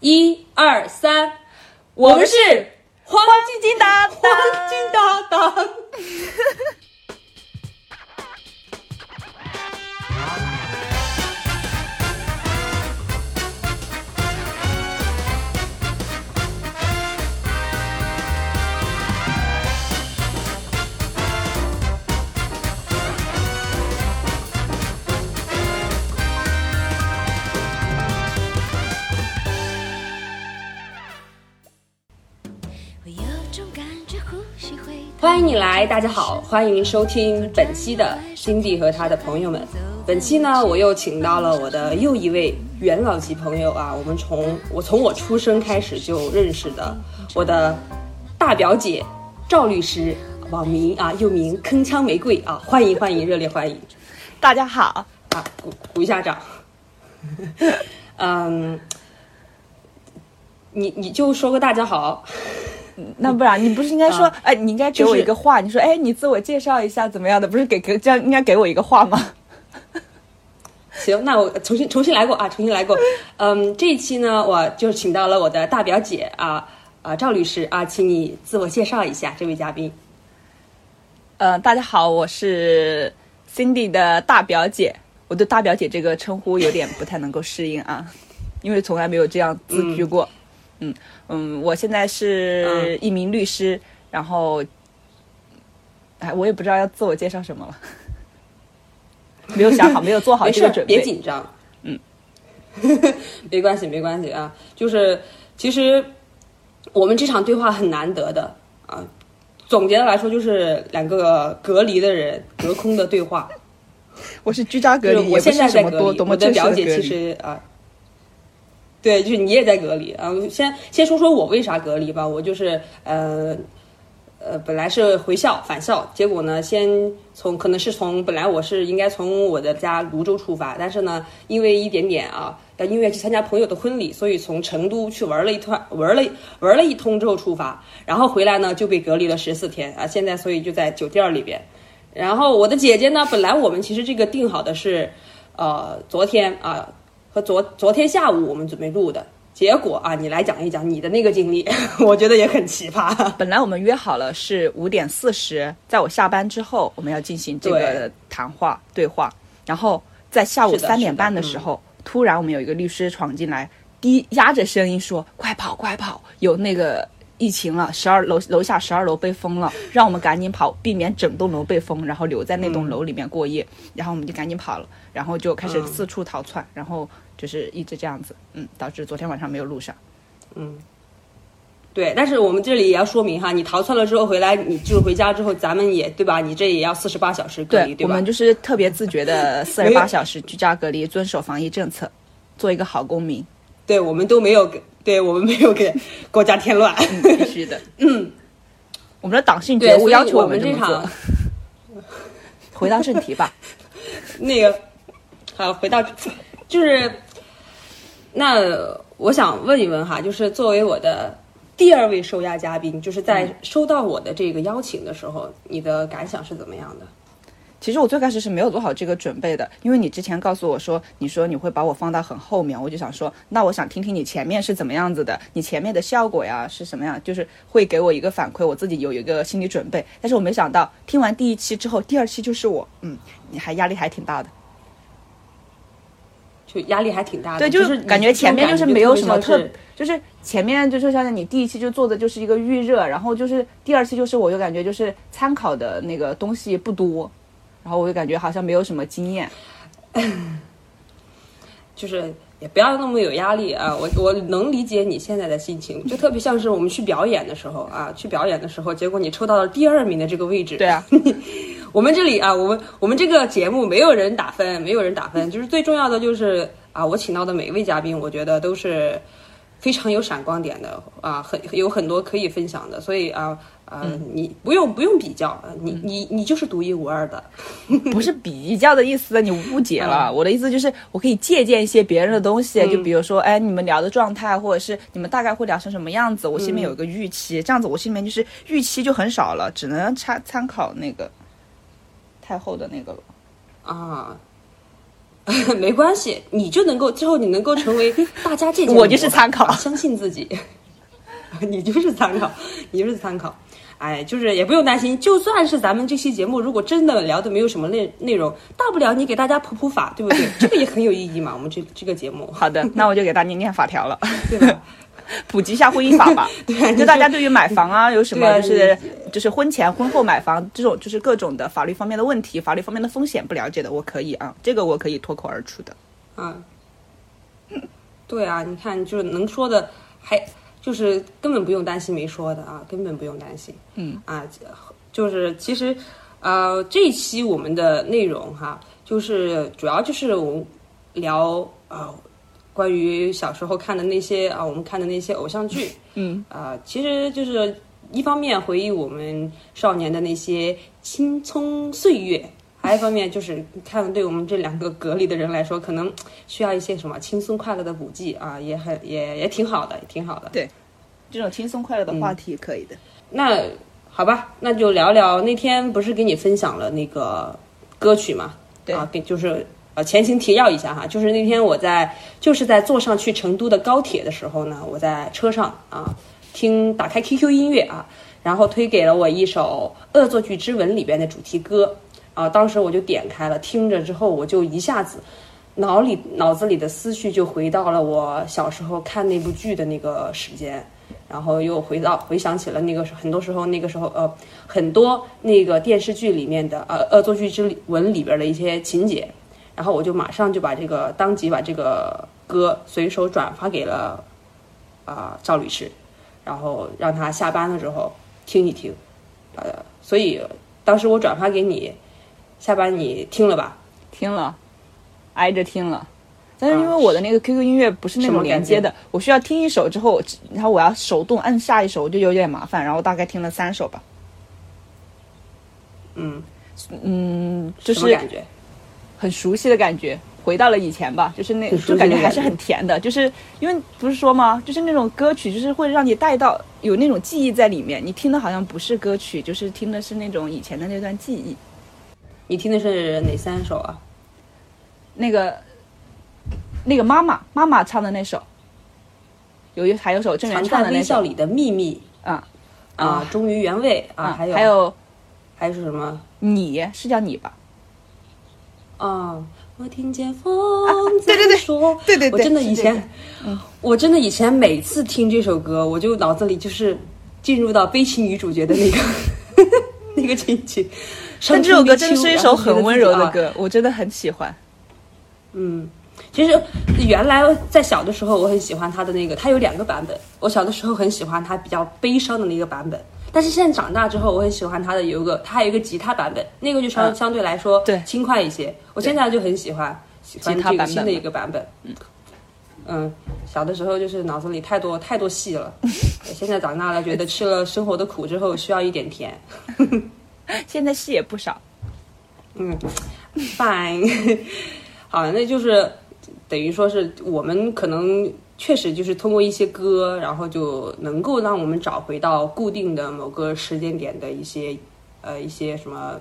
一二三，我们是黄晶晶搭黄金搭档。欢迎你来，大家好，欢迎收听本期的 Cindy 和他的朋友们。本期呢，我又请到了我的又一位元老级朋友啊，我们从我从我出生开始就认识的我的大表姐赵律师，网名啊又名铿锵玫瑰啊，欢迎欢迎，热烈欢迎！大家好啊，鼓鼓一下掌。嗯，你你就说个大家好。那不然你不是应该说，哎，你应该给我一个话，你说，哎，你自我介绍一下怎么样的？不是给给这样应该给我一个话吗？行，那我重新重新来过啊，重新来过。嗯，这一期呢，我就请到了我的大表姐啊啊赵律师啊，请你自我介绍一下这位嘉宾。呃，大家好，我是 Cindy 的大表姐，我对大表姐这个称呼有点不太能够适应啊，因为从来没有这样自居过。嗯嗯嗯，我现在是一名律师，然后，哎，我也不知道要自我介绍什么了，没有想好，没有做好这个准备，别紧张，嗯，没关系，没关系啊，就是其实我们这场对话很难得的啊，总结的来说就是两个隔离的人隔空的对话，我是居家隔离，我现在在隔离，我的表姐其实啊。对，就是你也在隔离啊。先先说说我为啥隔离吧。我就是呃呃，本来是回校返校，结果呢，先从可能是从本来我是应该从我的家泸州出发，但是呢，因为一点点啊，因为去参加朋友的婚礼，所以从成都去玩了一趟，玩了玩了一通之后出发，然后回来呢就被隔离了十四天啊。现在所以就在酒店里边。然后我的姐姐呢，本来我们其实这个定好的是呃昨天啊。和昨昨天下午我们准备录的结果啊，你来讲一讲你的那个经历，我觉得也很奇葩。本来我们约好了是五点四十，在我下班之后我们要进行这个谈话对话，然后在下午三点半的时候，突然我们有一个律师闯进来，低压着声音说：“快跑，快跑，有那个。”疫情了，十二楼楼下十二楼被封了，让我们赶紧跑，避免整栋楼被封，然后留在那栋楼里面过夜。然后我们就赶紧跑了，然后就开始四处逃窜，然后就是一直这样子，嗯，导致昨天晚上没有录上。嗯，对，但是我们这里也要说明哈，你逃窜了之后回来，你就是回家之后，咱们也对吧？你这也要四十八小时隔离，对吧？我们就是特别自觉的 四十八小时居家隔离，遵守防疫政策，做一个好公民。对我们都没有给。对我们没有给国家添乱，必须的。嗯，我们的党性觉悟要求我们这场。回到正题吧。那个，好，回到就是，那我想问一问哈，就是作为我的第二位受压嘉宾，就是在收到我的这个邀请的时候，你的感想是怎么样的？其实我最开始是没有做好这个准备的，因为你之前告诉我说，你说你会把我放到很后面，我就想说，那我想听听你前面是怎么样子的，你前面的效果呀是什么样，就是会给我一个反馈，我自己有一个心理准备。但是我没想到，听完第一期之后，第二期就是我，嗯，你还压力还挺大的，就压力还挺大的。对，就是感觉前面就是没有什么特，就是前面就是像你第一期就做的就是一个预热，然后就是第二期就是我就感觉就是参考的那个东西不多。然后我就感觉好像没有什么经验，就是也不要那么有压力啊！我我能理解你现在的心情，就特别像是我们去表演的时候啊，去表演的时候，结果你抽到了第二名的这个位置。对啊，我们这里啊，我们我们这个节目没有人打分，没有人打分，就是最重要的就是啊，我请到的每一位嘉宾，我觉得都是非常有闪光点的啊，很有很多可以分享的，所以啊。啊，你不用不用比较，你你你就是独一无二的，不是比较的意思，你误解了。我的意思就是，我可以借鉴一些别人的东西，就比如说，哎，你们聊的状态，或者是你们大概会聊成什么样子，我心里面有一个预期，这样子我心里面就是预期就很少了，只能参参考那个太后的那个了。啊，没关系，你就能够之后你能够成为 大家借鉴。我就是参考，相信自己。你就是参考，你就是参考。哎，就是也不用担心，就算是咱们这期节目如果真的聊的没有什么内内容，大不了你给大家普普法，对不对？这个也很有意义嘛。我们这这个节目。好的，那我就给大家念念法条了，对吧？普及一下婚姻法吧。对，就大家对于买房啊有什么就是就是婚前婚后买房这种就是各种的法律方面的问题、法律方面的风险不了解的，我可以啊，这个我可以脱口而出的。嗯，对啊，你看，就是能说的还。就是根本不用担心没说的啊，根本不用担心。嗯啊，就是其实，呃，这一期我们的内容哈，就是主要就是我们聊啊，关于小时候看的那些啊，我们看的那些偶像剧。嗯啊，其实就是一方面回忆我们少年的那些青葱岁月。还一方面就是看，对我们这两个隔离的人来说，可能需要一些什么轻松快乐的补剂啊，也很也也挺好的，也挺好的。对，这种轻松快乐的话题可以的。那好吧，那就聊聊那天不是给你分享了那个歌曲嘛？对啊，给就是呃前情提要一下哈，就是那天我在就是在坐上去成都的高铁的时候呢，我在车上啊听打开 QQ 音乐啊，然后推给了我一首《恶作剧之吻》里边的主题歌。啊！当时我就点开了，听着之后，我就一下子脑里脑子里的思绪就回到了我小时候看那部剧的那个时间，然后又回到回想起了那个很多时候那个时候呃很多那个电视剧里面的呃恶作剧之吻里边的一些情节，然后我就马上就把这个当即把这个歌随手转发给了啊赵律师，然后让他下班了之后听一听，呃，所以当时我转发给你。下班你听了吧？听了，挨着听了，但是因为我的那个 QQ 音乐不是那种连接的，我需要听一首之后，然后我要手动按下一首，我就有点麻烦。然后大概听了三首吧。嗯嗯，就是感觉很熟悉的感觉，回到了以前吧。就是那就感觉还是很甜的，就是因为不是说吗？就是那种歌曲，就是会让你带到有那种记忆在里面。你听的好像不是歌曲，就是听的是那种以前的那段记忆。你听的是哪三首啊？那个，那个妈妈妈妈唱的那首，有一还有首郑源唱的那《微笑里的秘密》啊啊，忠于原味啊，还有还有还是什么？你是叫你吧？啊，我听见风在说，对对对，我真的以前，我真的以前每次听这首歌，我就脑子里就是进入到悲情女主角的那个 那个情景。但这首歌真的是一首很温柔的歌，我真的很喜欢。嗯，其实原来在小的时候，我很喜欢他的那个，他有两个版本。我小的时候很喜欢他比较悲伤的那个版本，但是现在长大之后，我很喜欢他的有一个，他还有一个吉他版本，那个就相相对来说对轻快一些。我现在就很喜欢喜欢这个新的一个版本。嗯嗯，小的时候就是脑子里太多太多戏了，现在长大了，觉得吃了生活的苦之后，需要一点甜。现在戏也不少，嗯，fine，好，那就是等于说是我们可能确实就是通过一些歌，然后就能够让我们找回到固定的某个时间点的一些呃一些什么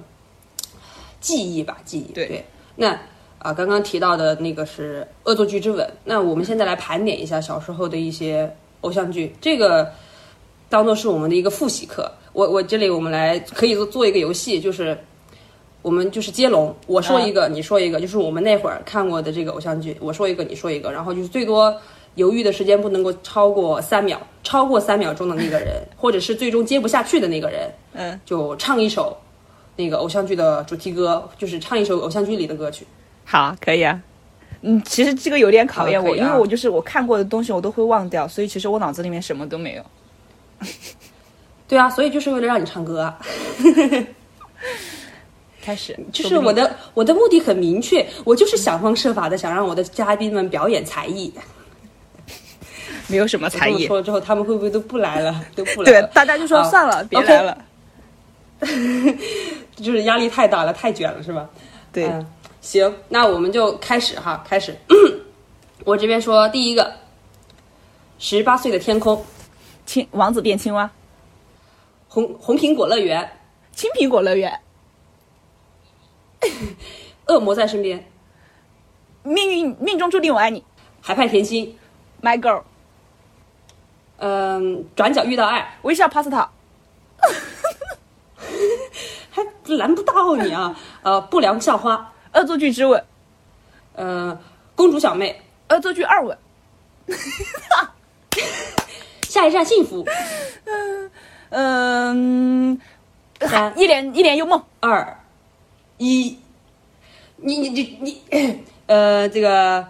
记忆吧，记忆。对，那啊刚刚提到的那个是《恶作剧之吻》，那我们现在来盘点一下小时候的一些偶像剧，这个当做是我们的一个复习课。我我这里我们来可以做做一个游戏，就是我们就是接龙，我说一个，你说一个，就是我们那会儿看过的这个偶像剧，我说一个，你说一个，然后就是最多犹豫的时间不能够超过三秒，超过三秒钟的那个人，或者是最终接不下去的那个人，嗯，就唱一首那个偶像剧的主题歌，就是唱一首偶像剧里的歌曲。好，可以啊。嗯，其实这个有点考验我，因为我就是我看过的东西我都会忘掉，所以其实我脑子里面什么都没有。对啊，所以就是为了让你唱歌。啊 开始，就是我的我的目的很明确，我就是想方设法的想让我的嘉宾们表演才艺。没有什么才艺。说了之后，他们会不会都不来了？都不来了？对，大家就说算了，别来了。就是压力太大了，太卷了，是吧？对，行，那我们就开始哈，开始。我这边说第一个，十八岁的天空，青王子变青蛙。红红苹果乐园，青苹果乐园，恶魔在身边，命运命中注定我爱你，海派甜心，My Girl，嗯，转角遇到爱，微笑 Pasta，还难不到你啊，呃，不良校花，恶作剧之吻，呃，公主小妹，恶作剧二吻，下一站幸福，嗯，三。一帘一帘幽梦，二。一，你你你你，呃，这个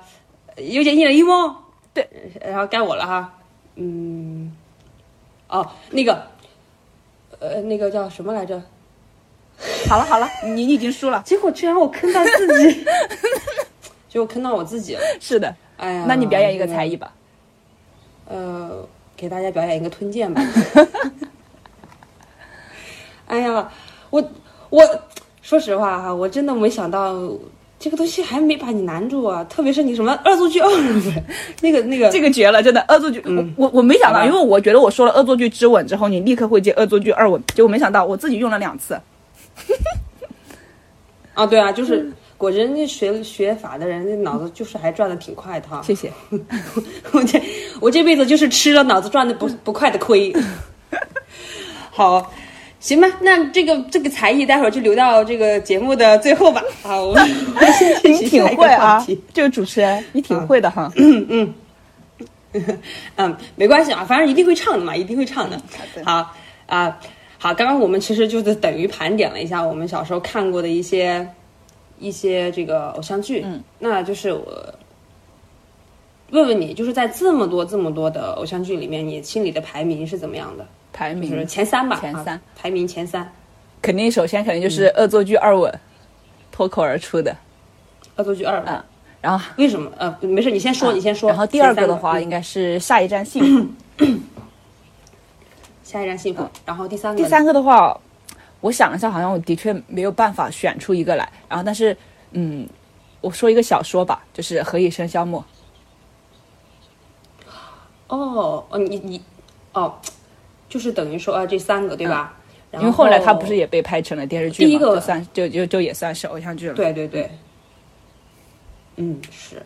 有点一人一梦，对，然后该我了哈，嗯，哦，那个，呃，那个叫什么来着？好了好了，你你已经输了，结果居然我坑到自己，结果坑到我自己了。是的，哎呀，那你表演一个才艺吧，呃，给大家表演一个吞剑吧。哎呀，我我说实话哈，我真的没想到这个东西还没把你难住啊！特别是你什么恶作剧二吻，那个那个这个绝了，真的恶作剧，我我我没想到，因为我觉得我说了恶作剧之吻之后，你立刻会接恶作剧二吻，结果没想到我自己用了两次，啊，对啊，就是果真那学学法的人，那脑子就是还转的挺快的哈。谢谢。我这我这辈子就是吃了脑子转的不不快的亏。好，行吧，那这个这个才艺待会儿就留到这个节目的最后吧。啊，我你挺会啊，这个主持人你挺会的哈。嗯嗯嗯，没关系啊，反正一定会唱的嘛，一定会唱的。的好啊、好，刚刚我们其实就是等于盘点了一下我们小时候看过的一些一些这个偶像剧。嗯，那就是我问问你，就是在这么多这么多的偶像剧里面，你心里的排名是怎么样的？排就是名前三吧，啊前三。排名前三。肯定首先肯定就是恶作剧二吻脱口而出的，恶作剧二，嗯，然后为什么？呃，没事，你先说，你先说。然后第二个的话嗯。应该是下一站幸福，下一站幸福，然后第三个，第三个的话，我想了一下，好像我的确没有办法选出一个来。然后，但是，嗯，我说一个小说吧，就是《何以笙箫默》。哦哦，你你哦，就是等于说啊，这三个对吧？然因为后来他不是也被拍成了电视剧嘛，第一个就算就就就也算是偶像剧了。，对对对，嗯是，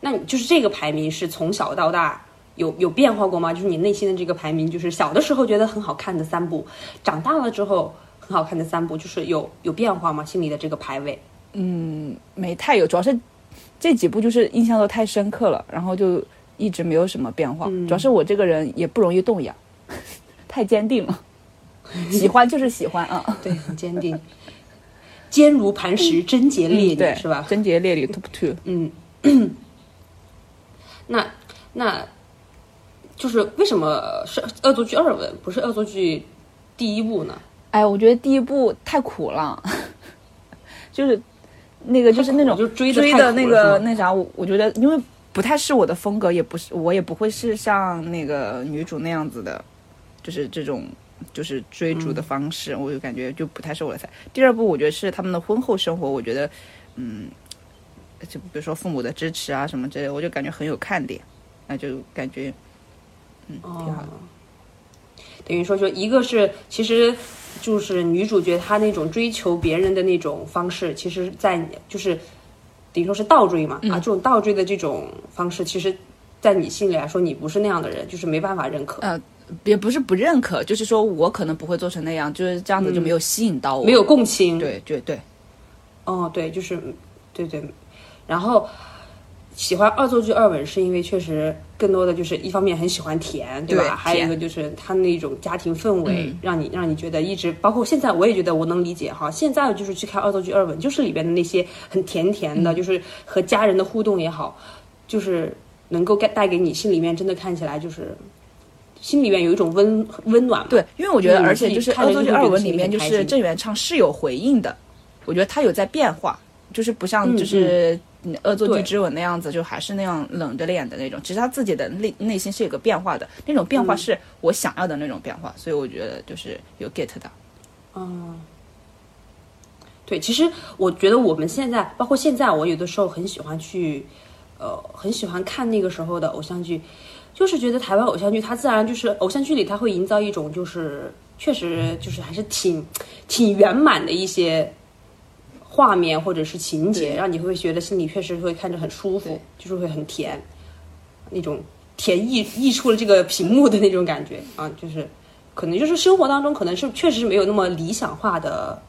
那你就是这个排名是从小到大有有变化过吗？就是你内心的这个排名，就是小的时候觉得很好看的三部，长大了之后很好看的三部，就是有有变化吗？心里的这个排位？嗯没太有，主要是这几部就是印象都太深刻了，然后就一直没有什么变化。主要是我这个人也不容易动摇，太坚定了，喜欢就是喜欢啊。对，很坚定，坚如磐石，贞洁烈女，对，是吧？贞洁烈女 Top Two。嗯，那那就是为什么是恶作剧二吻，不是恶作剧第一部呢？哎，我觉得第一部太苦了，就是那个就是那种就追追的那个那啥，我我觉得因为不太是我的风格，也不是我也不会是像那个女主那样子的，就是这种就是追逐的方式，我就感觉就不太是我的菜。第二部我觉得是他们的婚后生活，我觉得嗯，就比如说父母的支持啊什么之类，我就感觉很有看点，那就感觉嗯挺好的。等于说，就一个是其实就是女主角她那种追求别人的那种方式，其实在就是等于说是倒追嘛、啊，这种倒追的这种方式，其实，在你心里来说，你不是那样的人，就是没办法认可，呃，也不是不认可，就是说我可能不会做成那样，就是这样子就没有吸引到我，没有共情。对对对，哦，对，就是对对，然后喜欢恶作剧二吻，是因为确实更多的就是一方面很喜欢甜，对吧？对还有一个就是他那种家庭氛围，嗯让你让你觉得一直，包括现在我也觉得我能理解哈。现在就是去看恶作剧二吻，就是里边的那些很甜甜嗯的，就是和家人的互动也好，就是能够带带给你心里面真的看起来就是。心里面有一种温温暖嘛，对，因为我觉得，嗯而且就是《恶作剧二吻》里面，就是郑元畅是有回应的，我觉得他有在变化，就是不像就是嗯《恶作剧之吻》那样子，就还是那样冷着脸的那种。其实他自己的内内心是有个变化的，那种变化是我想要的那种变化，所以我觉得就是有 get 到。嗯，对，其实我觉得我们现在，包括现在，我有的时候很喜欢去，呃，很喜欢看那个时候的偶像剧，就是觉得台湾偶像剧，它自然就是偶像剧里，它会营造一种就是确实就是还是挺挺圆满的一些画面或者是情节，让你会觉得心里确实会看着很舒服，就是会很甜，那种甜溢溢出了这个屏幕的那种感觉啊，就是可能就是生活当中可能是确实是没有那么理想化的。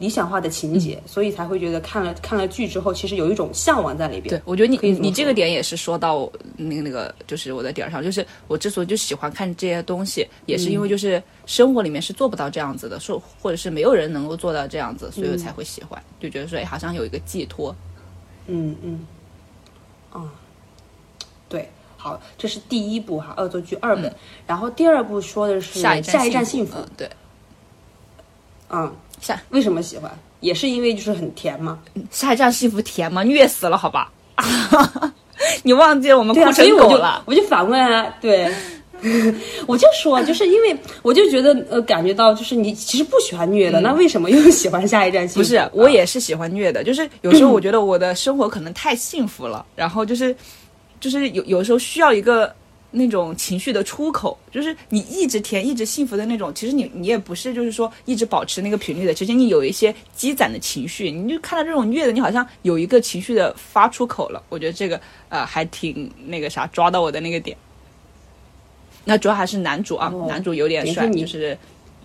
理想化的情节，所以才会觉得看了看了剧之后，其实有一种向往在里边。对，我觉得你你你这个点也是说到那个那个，就是我的点上，就是我之所以就喜欢看这些东西，也是因为就是生活里面是做不到这样子的，说或者是没有人能够做到这样子，所以我才会喜欢，就觉得说哎，好像有一个寄托。嗯嗯，啊，对，好，这是第一部哈，恶作剧二本，然后第二部说的是下一站幸福，对，嗯。下为什么喜欢？也是因为就是很甜吗？下一站幸福甜吗？虐死了，好吧？你忘记我们哭成狗了？我就反问啊，对，我就说，就是因为我就觉得呃，感觉到就是你其实不喜欢虐的，那为什么又喜欢下一站幸福？不是，我也是喜欢虐的，就是有时候我觉得我的生活可能太幸福了，然后就是就是有有时候需要一个。那种情绪的出口，就是你一直甜、一直幸福的那种。其实你你也不是，就是说一直保持那个频率的。其实你有一些积攒的情绪，你就看到这种虐的，你好像有一个情绪的发出口了。我觉得这个呃还挺那个啥，抓到我的那个点。那主要还是男主啊，男主有点帅，就是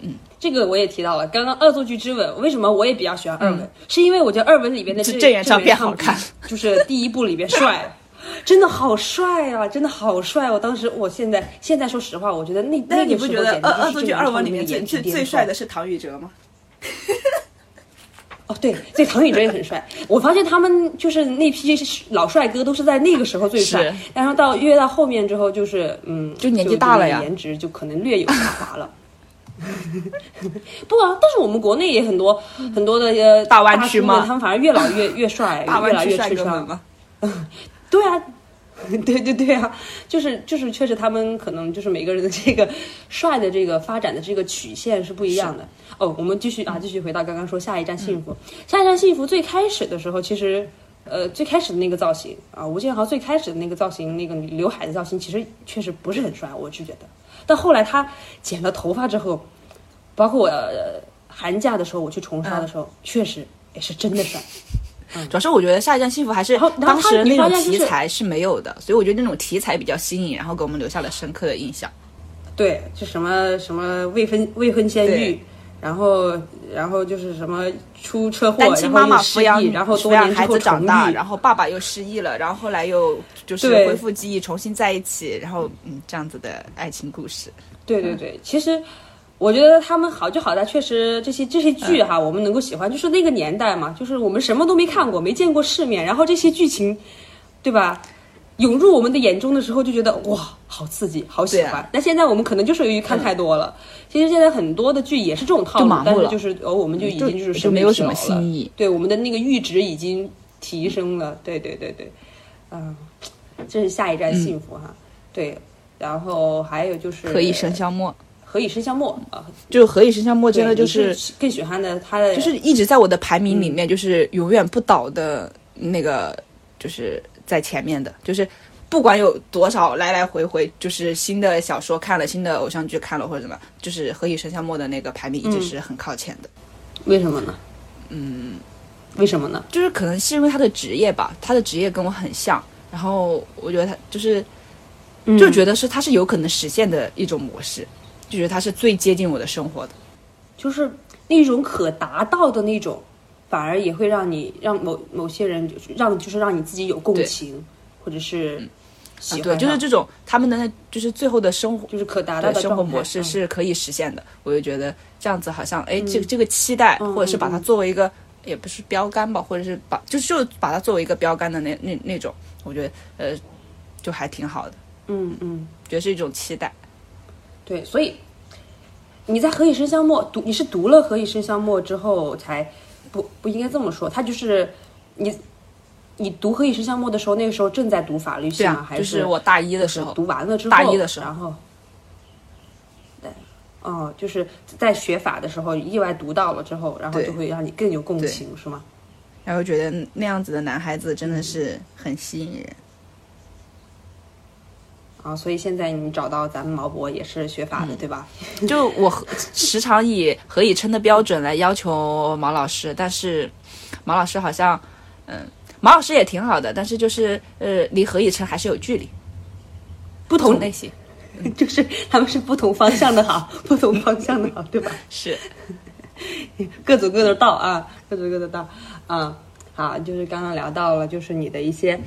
嗯，这个我也提到了。刚刚《恶作剧之吻》，为什么我也比较喜欢二吻？是因为我觉得二吻里边的郑元畅变好看，就是第一部里边帅。真的好帅啊！真的好帅！我当时，我现在现在说实话，我觉得那那你不觉得《恶恶作剧二王》里面最最最帅的是唐禹哲吗？哦，对，这唐禹哲也很帅。我发现他们就是那批老帅哥都是在那个时候最帅，然后到越到后面之后，就是嗯，就年纪大了呀，颜值就可能略有下滑了。不啊，但是我们国内也很多很多的呃大湾区嘛，他们反而越老越越帅，越来越吃香。对啊，对对对啊，就是就是，确实他们可能就是每个人的这个帅的这个发展的这个曲线是不一样的。哦，我们继续啊，继续回到刚刚说下一站幸福。下一站幸福最开始的时候，其实呃最开始的那个造型啊，吴建豪最开始的那个造型，那个刘海的造型，其实确实不是很帅，我是觉得。但后来他剪了头发之后，包括我寒假的时候我去重刷的时候，确实也是真的帅。主要是我觉得《下一站幸福》还是当时那种题材是没有的，所以我觉得那种题材比较新颖，然后给我们留下了深刻的印象。对，就什么什么未婚未婚先孕，然后然后就是什么出车祸，单亲妈妈抚养，然后抚养孩子长大，然后爸爸又失忆了，然后后来又就是恢复记忆，重新在一起，然后嗯这样子的爱情故事。对对对，其实。我觉得他们好就好在，确实这些这些剧哈，我们能够喜欢，就是那个年代嘛，就是我们什么都没看过，没见过世面，然后这些剧情，对吧？涌入我们的眼中的时候，就觉得哇，好刺激，好喜欢。那现在我们可能就是由于看太多了，其实现在很多的剧也是这种套路，但是就是哦，我们就已经就是就没有什么新意。对，我们的那个阈值已经提升了。对对对对，嗯，这是下一站幸福哈。对，然后还有就是何以笙箫默。何以笙箫默啊，就何以笙箫默真的就是更喜欢的他的，就是一直在我的排名里面，就是永远不倒的那个，就是在前面的，就是不管有多少来来回回，就是新的小说看了，新的偶像剧看了或者什么，就是何以笙箫默的那个排名一直是很靠前的。为什么呢？嗯，为什么呢？就是可能是因为他的职业吧，他的职业跟我很像，然后我觉得他就是，就觉得是他是有可能实现的一种模式。就觉得它是最接近我的生活的，就是那种可达到的那种，反而也会让你让某某些人就是让就是让你自己有共情，或者是喜欢。对，就是这种他们的那就是最后的生活，就是可达到的生活模式是可以实现的。我就觉得这样子好像哎，这个这个期待，或者是把它作为一个也不是标杆吧，或者是把就是就把它作为一个标杆的那那那种，我觉得呃就还挺好的。嗯嗯，觉得是一种期待。对，所以你在《何以笙箫默》读，你是读了《何以笙箫默》之后才不不应该这么说，他就是你你读《何以笙箫默》的时候，那个时候正在读法律系吗？还是我大一的时候读完了之后，大一的时候，然后对，哦，就是在学法的时候意外读到了之后，然后就会让你更有共情，是吗？然后觉得那样子的男孩子真的是很吸引人。啊，所以现在你找到咱们毛博也是学法的，对吧？就我时常以何以琛的标准来要求毛老师，但是毛老师好像，嗯，毛老师也挺好的，但是就是呃，离何以琛还是有距离，不同类型，就是他们是不同方向的好，不同方向的好，对吧？是，各走各的道啊，各走各的道啊。好，就是刚刚聊到了，就是你的一些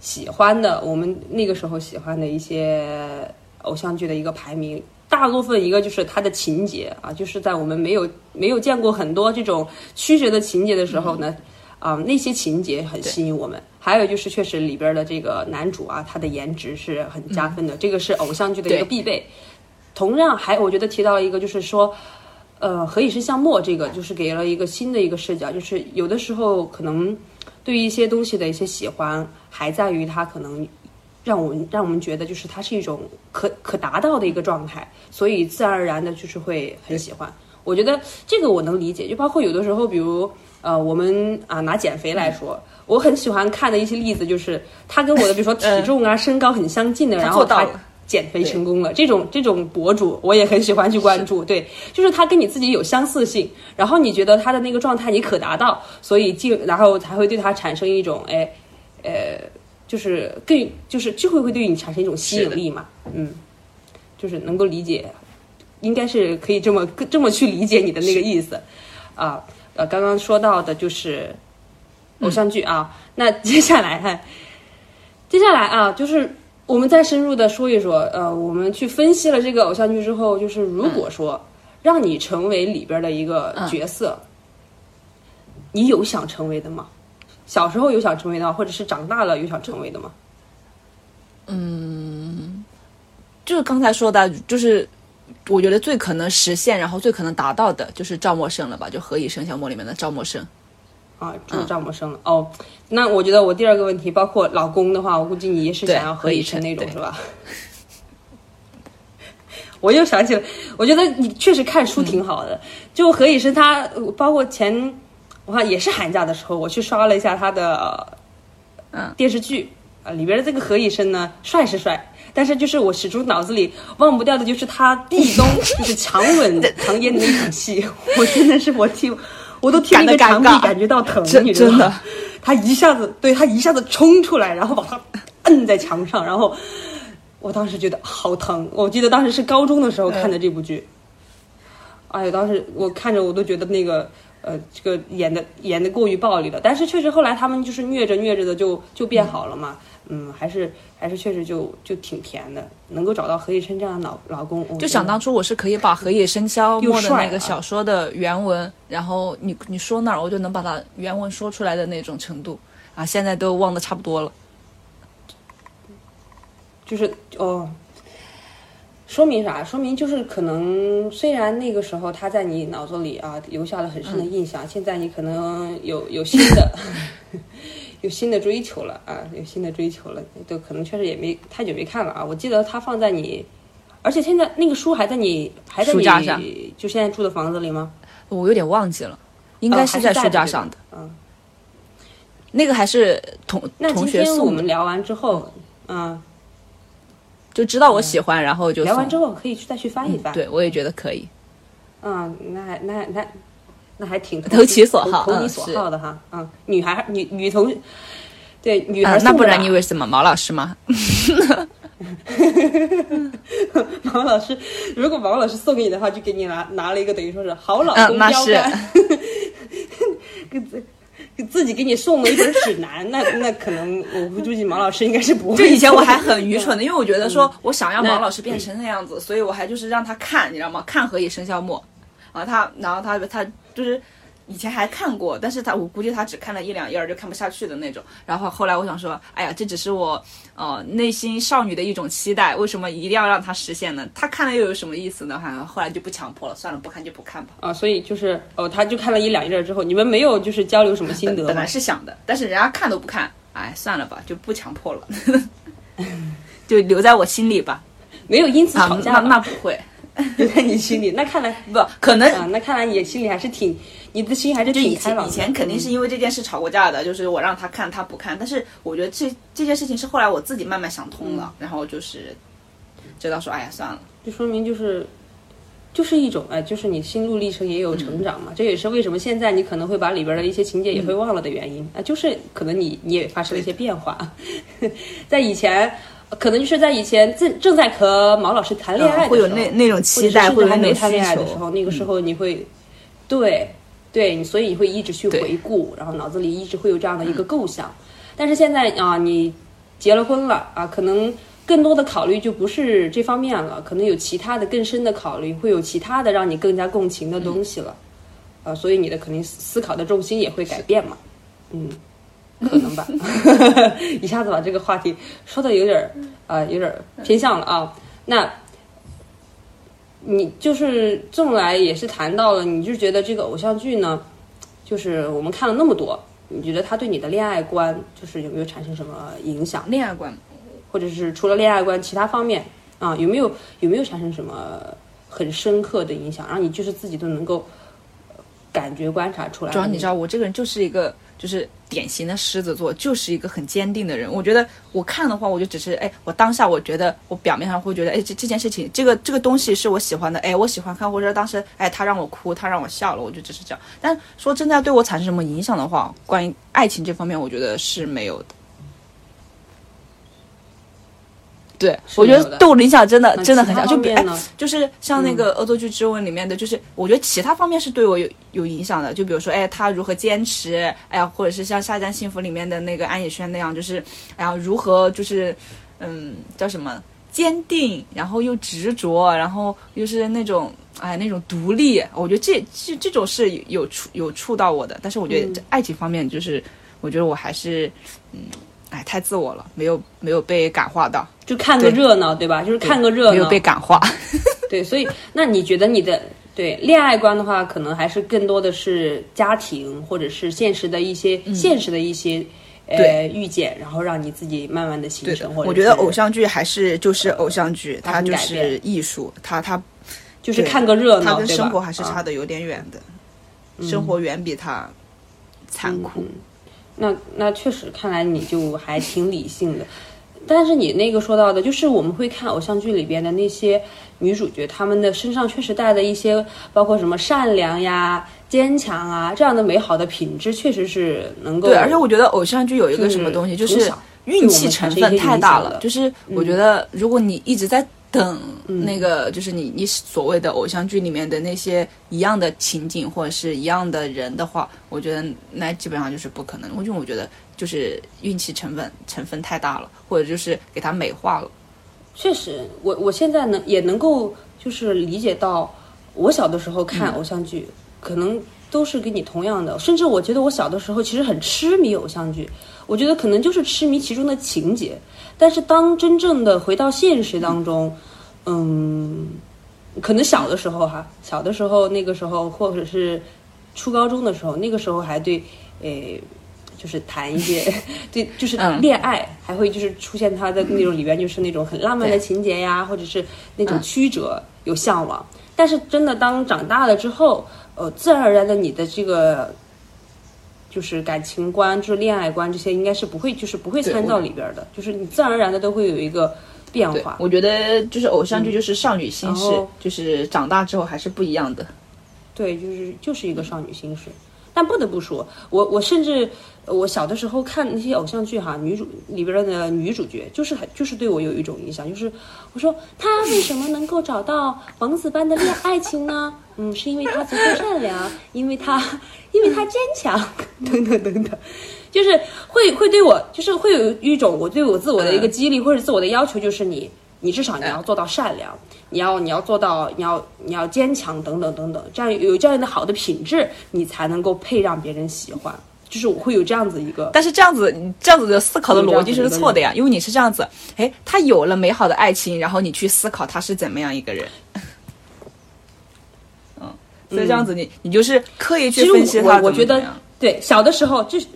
喜欢的，我们那个时候喜欢的一些偶像剧的一个排名。大部分一个就是它的情节啊，就是在我们没有没有见过很多这种曲折的情节的时候呢，啊，那些情节很吸引我们。还有就是确实里边的这个男主啊，他的颜值是很加分的，这个是偶像剧的一个必备。同样还我觉得提到一个就是说。呃，何以笙箫默这个就是给了一个新的一个视角，就是有的时候可能对于一些东西的一些喜欢，还在于它可能让我们让我们觉得就是它是一种可可达到的一个状态，所以自然而然的就是会很喜欢。我觉得这个我能理解，就包括有的时候，比如呃，我们啊拿减肥来说，我很喜欢看的一些例子，就是他跟我的比如说体重啊、身高很相近的，然后他。减肥成功了，这种这种博主我也很喜欢去关注。对，就是他跟你自己有相似性，然后你觉得他的那个状态你可达到，所以进，然后才会对他产生一种哎，呃，就是更就是就会会对你产生一种吸引力嘛。嗯，就是能够理解，应该是可以这么这么去理解你的那个意思啊。呃，刚刚说到的就是偶像剧啊，那接下来哈，接下来啊就是。我们再深入的说一说，呃，我们去分析了这个偶像剧之后，就是如果说让你成为里边的一个角色，你有想成为的吗？小时候有想成为的，或者是长大了有想成为的吗？嗯，就是刚才说的，就是我觉得最可能实现，然后最可能达到的，就是赵默笙了吧？就《何以笙箫默》里面的赵默笙。啊，就是赵默笙哦。那我觉得我第二个问题，包括老公的话，我估计你也是想要何以琛那种，是吧？我又想起了，我觉得你确实看书挺好的。就何以琛，他包括前我看也是寒假的时候，我去刷了一下他的嗯电视剧啊，里边的这个何以琛呢，帅是帅，但是就是我始终脑子里忘不掉的就是他壁咚就是 强吻唐嫣的那场戏，我真的是我听。我都听那个墙壁感觉到疼，你知道吗？他一下子对他一下子冲出来，然后把他摁在墙上，然后我当时觉得好疼。我记得当时是高中的时候看的这部剧，哎呀，当时我看着我都觉得那个呃，这个演的演的过于暴力了。但是确实后来他们就是虐着虐着的就就变好了嘛。嗯，还是还是确实就就挺甜的，能够找到何以琛这样的老老公，就想当初我是可以把《何以笙箫默》的那个小说的原文，然后你你说那儿，我就能把它原文说出来的那种程度啊，现在都忘得差不多了。就是哦，说明啥？说明就是可能虽然那个时候他在你脑子里啊留下了很深的印象，现在你可能有有新的。有新的追求了啊！有新的追求了，都可能确实也没太久没看了啊。我记得他放在你，而且现在那个书还在你还在你就现在住的房子里吗？我有点忘记了，应该是在书架上的。嗯，那个还是同同学送。我们聊完之后，嗯，就知道我喜欢，然后就聊完之后可以去再去翻一翻。对，我也觉得可以。嗯，那那那。那还挺投其所好，投你所好的哈，嗯，女孩女女同，对女孩，那不然你以为什么毛老师吗？毛老师，如果毛老师送给你的话，就给你拿拿了一个等于说是好老公标杆，给自给自己给你送了一本指南，那那可能我估计毛老师应该是不会。就以前我还很愚蠢的，因为我觉得说我想要毛老师变成那样子，所以我还就是让他看，你知道吗？看《何以笙箫默》。啊，他，然后他，他就是以前还看过，但是他我估计他只看了一两页就看不下去的那种。然后后来我想说，哎呀，这只是我呃内心少女的一种期待，为什么一定要让他实现呢？他看了又有什么意思呢？哈，后来就不强迫了，算了，不看就不看吧。啊，所以就是哦，他就看了一两页之后，你们没有就是交流什么心得？本来是想的，但是人家看都不看，哎，算了吧，就不强迫了，就留在我心里吧。没有因此吵架，那不会。留 在你心里，那看来不可能啊！那看来你心里还是挺，你的心还是挺开朗。以前肯定是因为这件事吵过架的，就是我让他看，他不看。但是我觉得这这件事情是后来我自己慢慢想通了，然后就是知道说，哎呀，算了。就说明就是就是一种哎，就是你心路历程也有成长嘛，这也是为什么现在你可能会把里边的一些情节也会忘了的原因啊，就是可能你你也发生了一些变化，在以前可能就是在以前正正在和毛老师谈恋爱的时候，会有那那种期待，或者还没谈恋爱的时候，那个时候你会对对，所以你会一直去回顾，然后脑子里一直会有这样的一个构想，但是现在啊，你结了婚了啊，可能。更多的考虑就不是这方面了，可能有其他的更深的考虑，会有其他的让你更加共情的东西了，啊，所以你的肯定思考的重心也会改变嘛，嗯，可能吧，一下子把这个话题说的有点儿啊，有点偏向了啊。那，你就是这么来也是谈到了，你就觉得这个偶像剧呢，就是我们看了那么多，你觉得它对你的恋爱观就是有没有产生什么影响？恋爱观。或者是除了恋爱观，其他方面啊，有没有有没有产生什么很深刻的影响，让你就是自己都能够感觉观察出来？主要你知道，我这个人就是一个就是典型的狮子座，就是一个很坚定的人。我觉得我看的话，我就只是哎，我当下我觉得我表面上会觉得哎，这这件事情，这个这个东西是我喜欢的，哎，我喜欢看，或者当时哎，他让我哭，他让我笑了，我就只是这样。但说真的要对我产生什么影响的话，关于爱情这方面，我觉得是没有的。对，我觉得对我影响真的真的很小，就比哎，就是像那个《恶作剧之吻》里面的，就是我觉得其他方面是对我有有影响的，就比如说哎，他如何坚持，哎呀，或者是像《下一站幸福》里面的那个安以轩那样，就是哎呀，如何就是嗯，叫什么坚定，然后又执着，然后又是那种哎那种独立，我觉得这这这种是有触有触到我的，但是我觉得爱情方面，就是我觉得我还是嗯。哎，太自我了，没有没有被感化到，就看个热闹，对吧？就是看个热闹，没有被感化。对，所以那你觉得你的对恋爱观的话，可能还是更多的是家庭或者是现实的一些现实的一些呃遇见，然后让你自己慢慢的形成。我觉得偶像剧还是就是偶像剧，它就是艺术，它它就是看个热闹，它跟生活还是差的有点远的，生活远比它残酷。那那确实，看来你就还挺理性的。但是你那个说到的，就是我们会看偶像剧里边的那些女主角，她们的身上确实带的一些，包括什么善良呀、坚强啊这样的美好的品质，确实是能够。对，而且我觉得偶像剧有一个什么东西，就是运气成分太大了。就是我觉得，如果你一直在。等那个就是你你所谓的偶像剧里面的那些一样的情景或者是一样的人的话，我觉得那基本上就是不可能。因为我觉得就是运气成分成分太大了，或者就是给它美化了。确实，我我现在能也能够就是理解到，我小的时候看偶像剧，可能都是跟你同样的。甚至我觉得我小的时候其实很痴迷偶像剧，我觉得可能就是痴迷其中的情节。但是当真正的回到现实当中，嗯，可能小的时候哈，小的时候那个时候，或者是初高中的时候，那个时候还对，诶，就是谈一些，对，就是恋爱，还会就是出现他的那种里边就是那种很浪漫的情节呀，或者是那种曲折有向往。但是真的当长大了之后，呃，自然而然的你的这个。就是感情观，就是恋爱观，这些应该是不会，就是不会参照里边的，就是你自然而然的都会有一个变化。我觉得就是偶像剧就是少女心事，就是长大之后还是不一样的。对，就是就是一个少女心事。但不得不说，我我甚至我小的时候看那些偶像剧哈，女主里边的女主角就是很就是对我有一种影响，就是我说她为什么能够找到王子般的恋爱情呢？嗯，是因为他足够善良，因为他因为他坚强，等等等等，就是会会对我就是会有一种我对我自我的一个激励或者自我的要求，就是你你至少你要做到善良。你要你要做到，你要你要坚强，等等等等，这样有这样的好的品质，你才能够配让别人喜欢。就是我会有这样子一个，但是这样子你这样子的思考的逻辑是错的呀，因为你是这样子，哎，他有了美好的爱情，然后你去思考他是怎么样一个人，嗯，所以这样子你你就是刻意去分析他我觉得对，小的时候就是，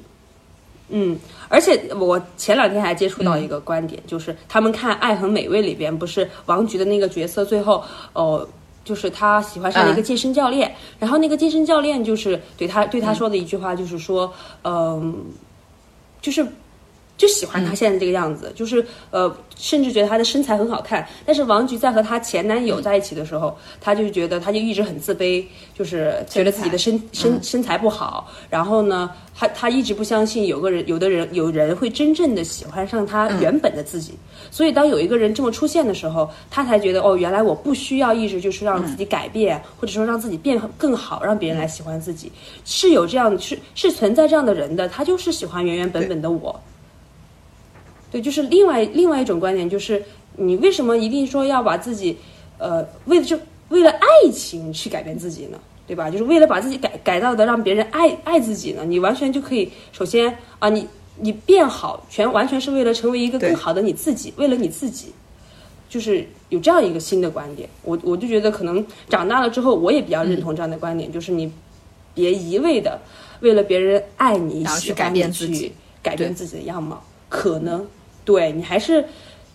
嗯。而且我前两天还接触到一个观点，就是他们看《爱很美味》里边，不是王菊的那个角色，最后哦，就是他喜欢上了一个健身教练，然后那个健身教练就是对他对他说的一句话，就是说，嗯，就是就喜欢他现在这个样子，就是呃，甚至觉得他的身材很好看。但是王菊在和她前男友在一起的时候，她就觉得她就一直很自卑，就是觉得自己的身身身材不好。然后呢，她她一直不相信有个人，有的人有人会真正的喜欢上她原本的自己。所以当有一个人这么出现的时候，她才觉得哦，原来我不需要一直就是让自己改变，或者说让自己变更好，让别人来喜欢自己。是有这样是是存在这样的人的，他就是喜欢原原本本的我。对，就是另外另外一种观点，就是你为什么一定说要把自己，呃，为了就为了爱情去改变自己呢？对吧？就是为了把自己改改造的让别人爱爱自己呢？你完全就可以，首先啊，你你变好，全完全是为了成为一个更好的你自己，为了你自己，就是有这样一个新的观点。我我就觉得可能长大了之后，我也比较认同这样的观点，就是你别一味的为了别人爱你，去改变自己，改变自己的样貌，可能。对你还是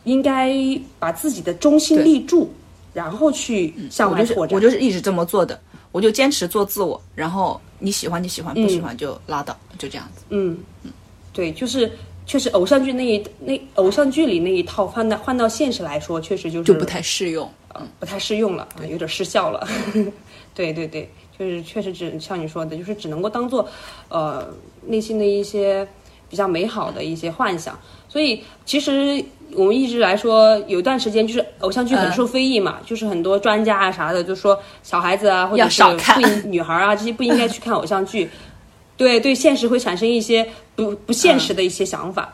应该把自己的中心立住，然后去向外拓展。我就是一直这么做的，我就坚持做自我。然后你喜欢就喜欢，不喜欢就拉倒，就这样子。嗯嗯，对，就是确实偶像剧那一那偶像剧里那一套换到换到现实来说，确实就是就不太适用，嗯，不太适用了，有点失效了。对对对，就是确实只像你说的，就是只能够当做呃内心的一些比较美好的一些幻想。所以，其实我们一直来说，有一段时间就是偶像剧很受非议嘛，就是很多专家啊啥的就说小孩子啊，或者是不女孩啊这些不应该去看偶像剧，对对，现实会产生一些不不现实的一些想法。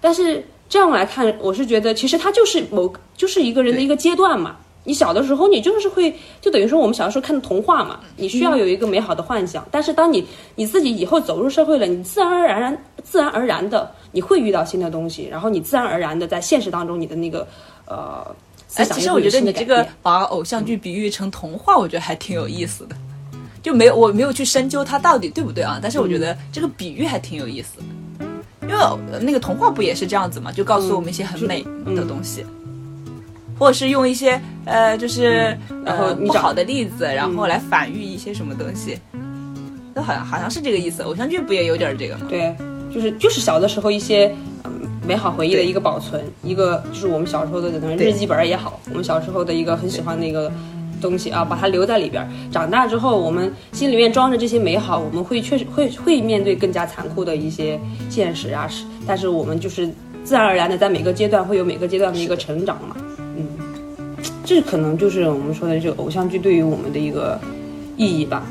但是这样来看，我是觉得其实它就是某就是一个人的一个阶段嘛。你小的时候，你就是会就等于说我们小的时候看的童话嘛，你需要有一个美好的幻想。但是当你你自己以后走入社会了，你自然而然自然而然的。你会遇到新的东西，然后你自然而然的在现实当中，你的那个呃，哎，其实我觉得你这个把偶像剧比喻成童话，我觉得还挺有意思的。就没有我没有去深究它到底对不对啊？但是我觉得这个比喻还挺有意思的，因为那个童话不也是这样子嘛？就告诉我们一些很美的东西，或者是用一些呃，就是然后不好的例子，然后来反喻一些什么东西，都好像好像是这个意思。偶像剧不也有点这个吗？对。就是就是小的时候一些嗯美好回忆的一个保存，一个就是我们小时候的可能日记本也好，我们小时候的一个很喜欢的一个东西啊，把它留在里边。长大之后，我们心里面装着这些美好，我们会确实会会面对更加残酷的一些现实啊。是，但是我们就是自然而然的在每个阶段会有每个阶段的一个成长嘛。这可能就是我们说的这个偶像剧对于我们的一个意义吧。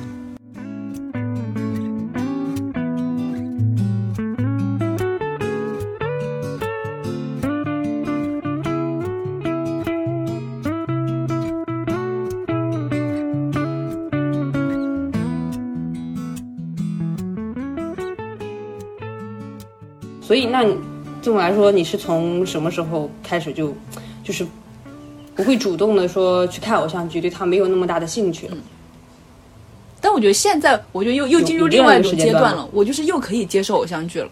所以，那这么来说，你是从什么时候开始就，就是不会主动的说去看偶像剧，对他没有那么大的兴趣了？但我觉得现在，我觉得又又进入另外一种阶段了，我就是又可以接受偶像剧了。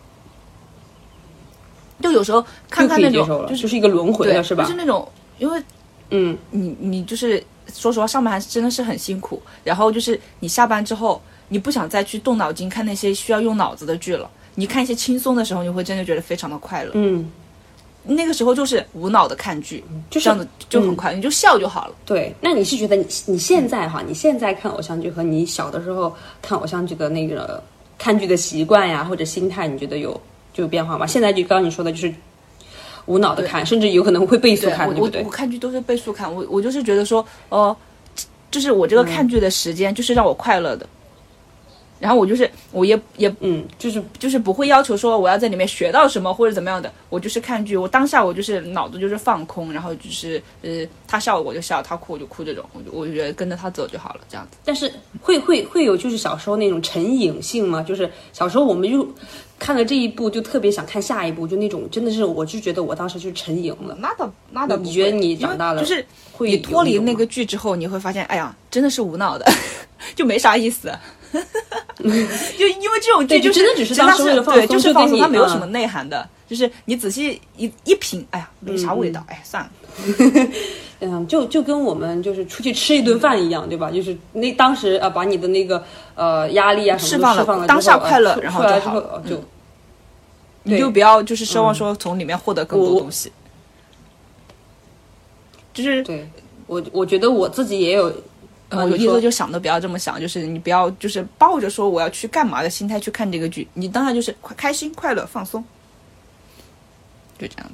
就有时候看看那种，就是一个轮回了，是吧？就是那种，因为嗯，你你就是说实话，上班还是真的是很辛苦。然后就是你下班之后，你不想再去动脑筋看那些需要用脑子的剧了。你看一些轻松的时候，你会真的觉得非常的快乐。嗯，那个时候就是无脑的看剧，就这样子就很快，你就笑就好了。对，那你是觉得你你现在哈，你现在看偶像剧和你小的时候看偶像剧的那个看剧的习惯呀，或者心态，你觉得有就有变化吗？现在就刚刚你说的就是无脑的看，甚至有可能会倍速看，对不对？我看剧都是倍速看，我我就是觉得说，哦，就是我这个看剧的时间就是让我快乐的。然后我就是，我也也嗯，就是就是不会要求说我要在里面学到什么或者怎么样的，我就是看剧，我当下我就是脑子就是放空，然后就是呃，他笑我就笑，他哭我就哭，这种我就我就觉得跟着他走就好了，这样子。但是会会会有就是小时候那种成瘾性吗？就是小时候我们就看了这一部就特别想看下一部，就那种真的是我就觉得我当时就成瘾了。那倒那倒，你觉得你长大了就是会你脱离那个剧之后，你会发现，哎呀，真的是无脑的，就没啥意思。就因为这种剧，就真的只是当时为了放松，就是放松，它没有什么内涵的。就是你仔细一一品，哎呀，没啥味道，哎，算了。嗯，就就跟我们就是出去吃一顿饭一样，对吧？就是那当时啊，把你的那个呃压力啊什么释放了，当下快乐，然后出来之后就你就不要就是奢望说从里面获得更多东西。就是对我，我觉得我自己也有，我意思就想都不要这么想，就是你不要就是抱着说我要去干嘛的心态去看这个剧，你当然就是快开心、快乐、放松，就这样子。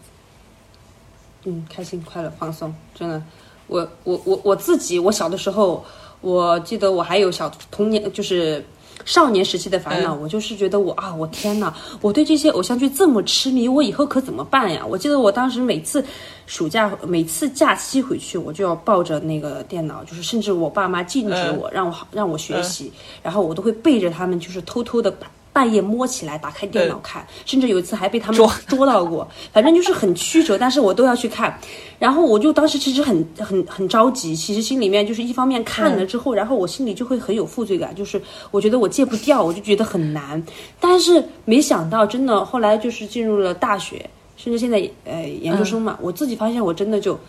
嗯，开心、快乐、放松，真的，我我我我自己，我小的时候，我记得我还有小童年，就是少年时期的烦恼，我就是觉得我啊，我天呐，我对这些偶像剧这么痴迷，我以后可怎么办呀？我记得我当时每次暑假、每次假期回去，我就要抱着那个电脑，就是甚至我爸妈禁止我，让我让我学习，然后我都会背着他们，就是偷偷的把。半夜摸起来，打开电脑看，甚至有一次还被他们捉到过。反正就是很曲折，但是我都要去看。然后我就当时其实很很很着急，其实心里面就是一方面看了之后，然后我心里就会很有负罪感，就是我觉得我戒不掉，我就觉得很难。但是没想到，真的后来就是进入了大学，甚至现在呃研究生嘛，我自己发现我真的就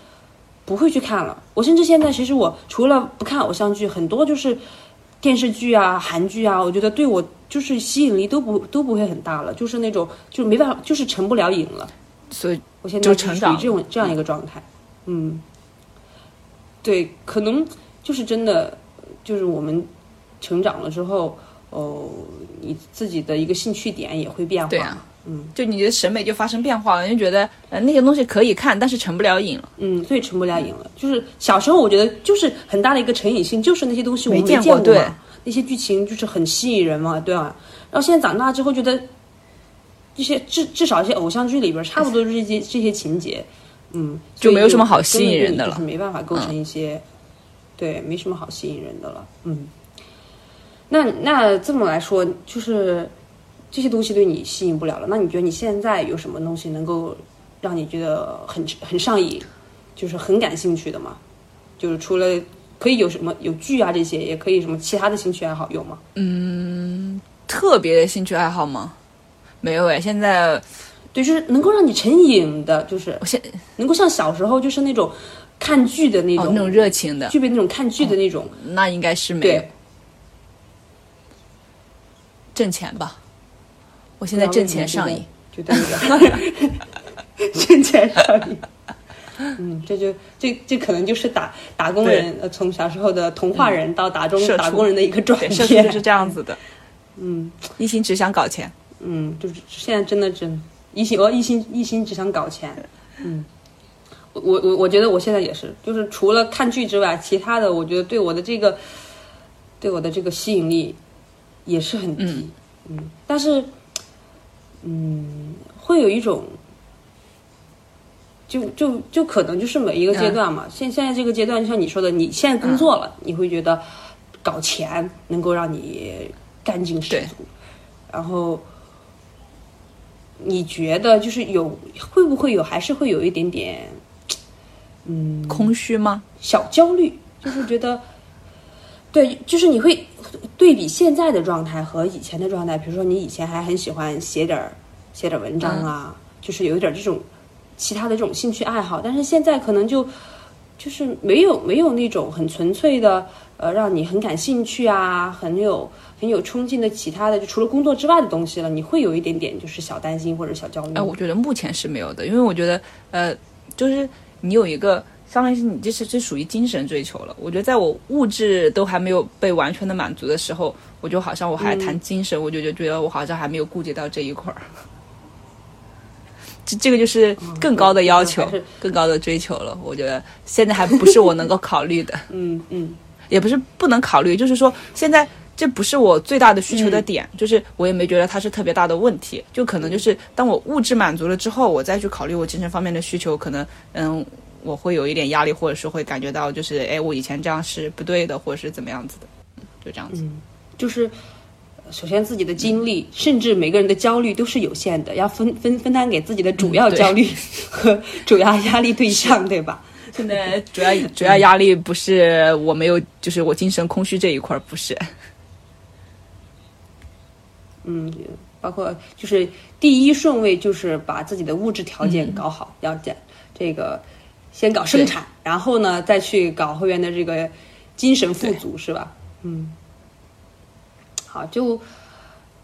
不会去看了。我甚至现在其实我除了不看偶像剧，很多就是电视剧啊、韩剧啊，我觉得对我。就是吸引力都不都不会很大了，就是那种就没办法，就是成不了瘾了。所以我现在处于这种这样一个状态。嗯，对，可能就是真的，就是我们成长了之后，哦，你自己的一个兴趣点也会变化。对啊，嗯，就你的审美就发生变化了，你就觉得呃那些东西可以看，但是成不了瘾了。嗯，所以成不了瘾了。就是小时候我觉得就是很大的一个成瘾性，就是那些东西我没见过对。那些剧情就是很吸引人嘛，对吧？然后现在长大之后觉得，这些至至少一些偶像剧里边差不多这些这些情节，嗯，就没有什么好吸引人的了，没办法构成一些，对，没什么好吸引人的了，嗯。那那这么来说，就是这些东西对你吸引不了了。那你觉得你现在有什么东西能够让你觉得很很上瘾，就是很感兴趣的吗？就是除了。可以有什么有剧啊这些，也可以什么其他的兴趣爱好有吗？嗯，特别的兴趣爱好吗？没有哎，现在对，就是能够让你成瘾的，就是我现能够像小时候就是那种看剧的那种那种热情的，具备那种看剧的那种，那应该是没有。挣钱吧，我现在挣钱上瘾，就那个 挣钱上瘾。嗯，这就这这可能就是打打工人，呃，从小时候的童话人到打中打工人的一个转变，是这样子的。嗯，一心只想搞钱。嗯，就是现在真的真一心哦，一心一心只想搞钱。嗯，我我我觉得我现在也是，就是除了看剧之外，其他的我觉得对我的这个对我的这个吸引力也是很低。嗯，但是嗯，会有一种。就就就可能就是每一个阶段嘛，现现在这个阶段，就像你说的，你现在工作了，你会觉得搞钱能够让你干劲十足，然后你觉得就是有会不会有，还是会有一点点，嗯，空虚吗？小焦虑，就是觉得，对，就是你会对比现在的状态和以前的状态，比如说你以前还很喜欢写点儿写点文章啊，就是有一点这种。其他的这种兴趣爱好，但是现在可能就就是没有没有那种很纯粹的，呃，让你很感兴趣啊，很有很有冲劲的其他的，就除了工作之外的东西了。你会有一点点就是小担心或者小焦虑。哎，我觉得目前是没有的，因为我觉得呃，就是你有一个，相当于是你这是这属于精神追求了。我觉得在我物质都还没有被完全的满足的时候，我就好像我还谈精神，我就就觉得我好像还没有顾及到这一块儿。这这个就是更高的要求，更高的追求了。我觉得现在还不是我能够考虑的。嗯嗯，也不是不能考虑，就是说现在这不是我最大的需求的点，就是我也没觉得它是特别大的问题。就可能就是当我物质满足了之后，我再去考虑我精神方面的需求，可能嗯，我会有一点压力，或者是会感觉到就是哎，我以前这样是不对的，或者是怎么样子的，就这样子。嗯，就是。首先，自己的精力，甚至每个人的焦虑都是有限的，要分分分担给自己的主要焦虑和 主要压力对象，对吧？现在 主要主要压力不是我没有，就是我精神空虚这一块不是。嗯，包括就是第一顺位就是把自己的物质条件搞好，要讲这个先搞生产，然后呢再去搞后面的这个精神富足，是吧？嗯。好，就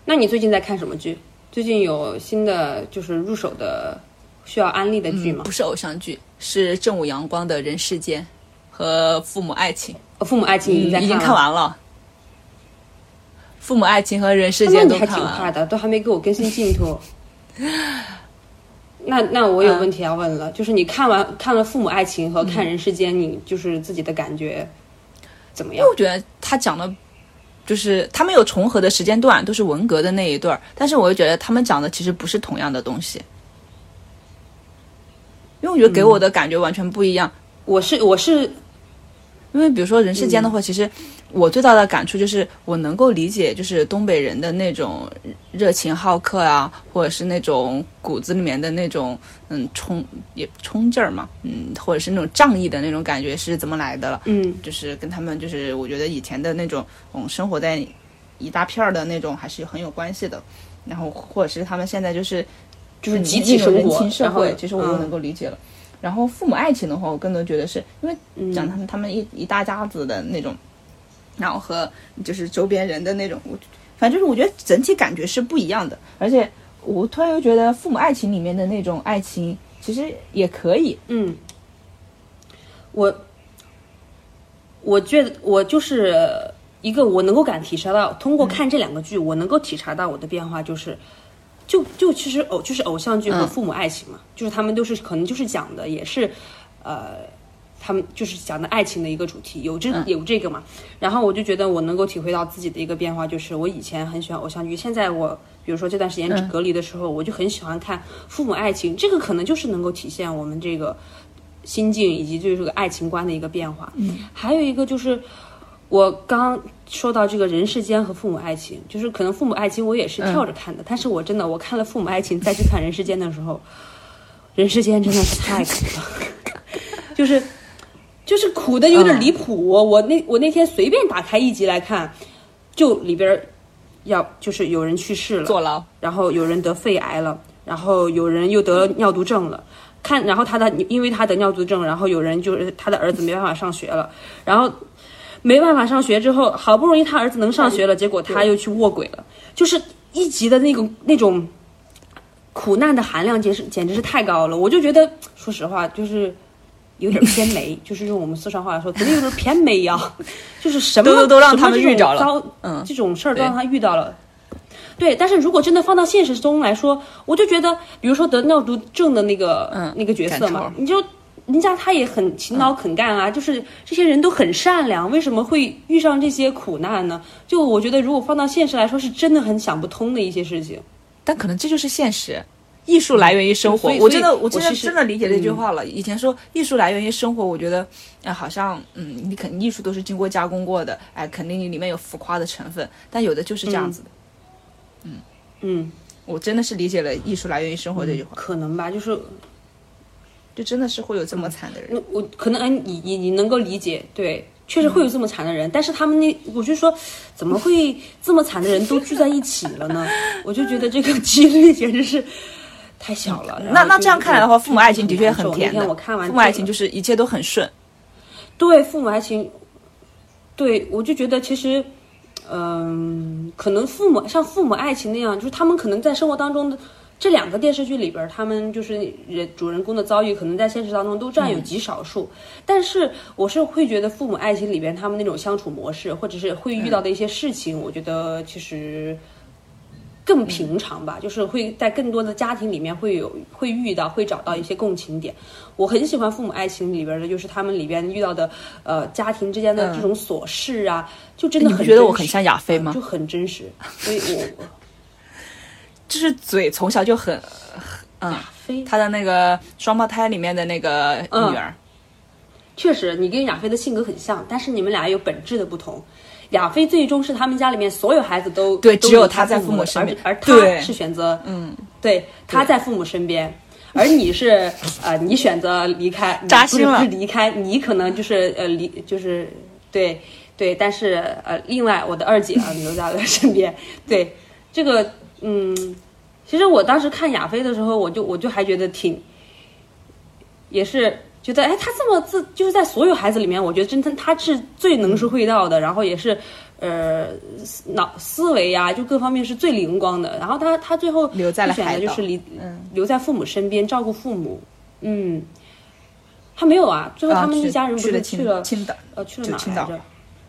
那你最近在看什么剧？最近有新的就是入手的需要安利的剧吗？不是偶像剧，是正午阳光的《人世间》和《父母爱情》。父母爱情已经在已经看完了。父母爱情和人世间都还挺快的，都还没给我更新 进度。那那我有问题要问了，就是你看完看了父母爱情和看人世间，你就是自己的感觉怎么样？我觉得他讲的，就是他们有重合的时间段，都是文革的那一段儿，但是我又觉得他们讲的其实不是同样的东西，因为我觉得给我的感觉完全不一样。我是我是。因为比如说人世间的话，其实我最大的感触就是我能够理解，就是东北人的那种热情好客啊，或者是那种骨子里面的那种嗯冲也冲劲儿嘛，嗯，或者是那种仗义的那种感觉是怎么来的了？嗯，就是跟他们就是我觉得以前的那种嗯生活在一大片儿的那种还是很有关系的。然后或者是他们现在就是就是集体生活社会，其实我都能够理解了。然后父母爱情的话，我更多觉得是因为讲他们他们一一大家子的那种，然后和就是周边人的那种，我反正就是我觉得整体感觉是不一样的。而且我突然又觉得父母爱情里面的那种爱情其实也可以。嗯，我我觉得我就是一个我能够感体察到，通过看这两个剧，我能够体察到我的变化就是。就就其实偶就是偶像剧和父母爱情嘛，就是他们都是可能就是讲的也是，呃，他们就是讲的爱情的一个主题，有这有这个嘛。然后我就觉得我能够体会到自己的一个变化，就是我以前很喜欢偶像剧，现在我比如说这段时间隔离的时候，我就很喜欢看父母爱情，这个可能就是能够体现我们这个心境以及就是这个爱情观的一个变化。嗯，还有一个就是。我刚说到这个人世间和父母爱情，就是可能父母爱情我也是跳着看的，但是我真的我看了父母爱情再去看人世间的时候，人世间真的是太苦了，就是就是苦的有点离谱。我那我那天随便打开一集来看，就里边要就是有人去世了，坐牢，然后有人得肺癌了，然后有人又得尿毒症了，看然后他的因为他得尿毒症，然后有人就是他的儿子没办法上学了，然后。没办法上学之后，好不容易他儿子能上学了，结果他又去卧轨了。就是一集的那种那种苦难的含量，简直简直是太高了。我就觉得，说实话，就是有点偏美，就是用我们四川话来说，肯定有点偏美呀。就是什么都都让他们遇着了，嗯，这种事儿都让他遇到了。对，但是如果真的放到现实中来说，我就觉得，比如说得尿毒症的那个，嗯，那个角色嘛，你就。人家他也很勤劳肯干啊，就是这些人都很善良，为什么会遇上这些苦难呢？就我觉得，如果放到现实来说，是真的很想不通的一些事情。但可能这就是现实，艺术来源于生活。我真的，我真的真的理解这句话了。以前说艺术来源于生活，我觉得，哎，好像，嗯，你肯定艺术都是经过加工过的，哎，肯定里面有浮夸的成分。但有的就是这样子的。嗯嗯，我真的是理解了艺术来源于生活这句话。可能吧，就是。就真的是会有这么惨的人，我可能哎，你你你能够理解，对，确实会有这么惨的人，但是他们那，我就说，怎么会这么惨的人都聚在一起了呢？我就觉得这个 几率简直是太小了。那那这样看来的话，父母爱情的确很甜的。我看完父母爱情就是一切都很顺。对，父母爱情，对我就觉得其实，嗯，可能父母像父母爱情那样，就是他们可能在生活当中的。这两个电视剧里边，他们就是人主人公的遭遇，可能在现实当中都占有极少数。但是，我是会觉得父母爱情里边他们那种相处模式，或者是会遇到的一些事情，我觉得其实更平常吧。就是会在更多的家庭里面会有会遇到，会找到一些共情点。我很喜欢父母爱情里边的，就是他们里边遇到的呃家庭之间的这种琐事啊，就真的很觉得我很像亚飞吗？就很真实，所以我。就是嘴从小就很，嗯，他的那个双胞胎里面的那个女儿，确实，你跟亚飞的性格很像，但是你们俩有本质的不同。亚飞最终是他们家里面所有孩子都对，只有他在父母身边，而他是选择，嗯，对，他在父母身边，而你是呃，你选择离开，扎心了，不是离开，你可能就是呃离，就是对对，但是呃，另外我的二姐啊 留在了身边，对这个。嗯，其实我当时看亚飞的时候，我就我就还觉得挺，也是觉得哎，他这么自就是在所有孩子里面，我觉得真的他是最能说会道的，然后也是呃脑思维呀，就各方面是最灵光的。然后他他最后留在了选的就是离留在父母身边照顾父母。嗯，他没有啊，最后他们一家人不是去了青岛呃去了哪来着？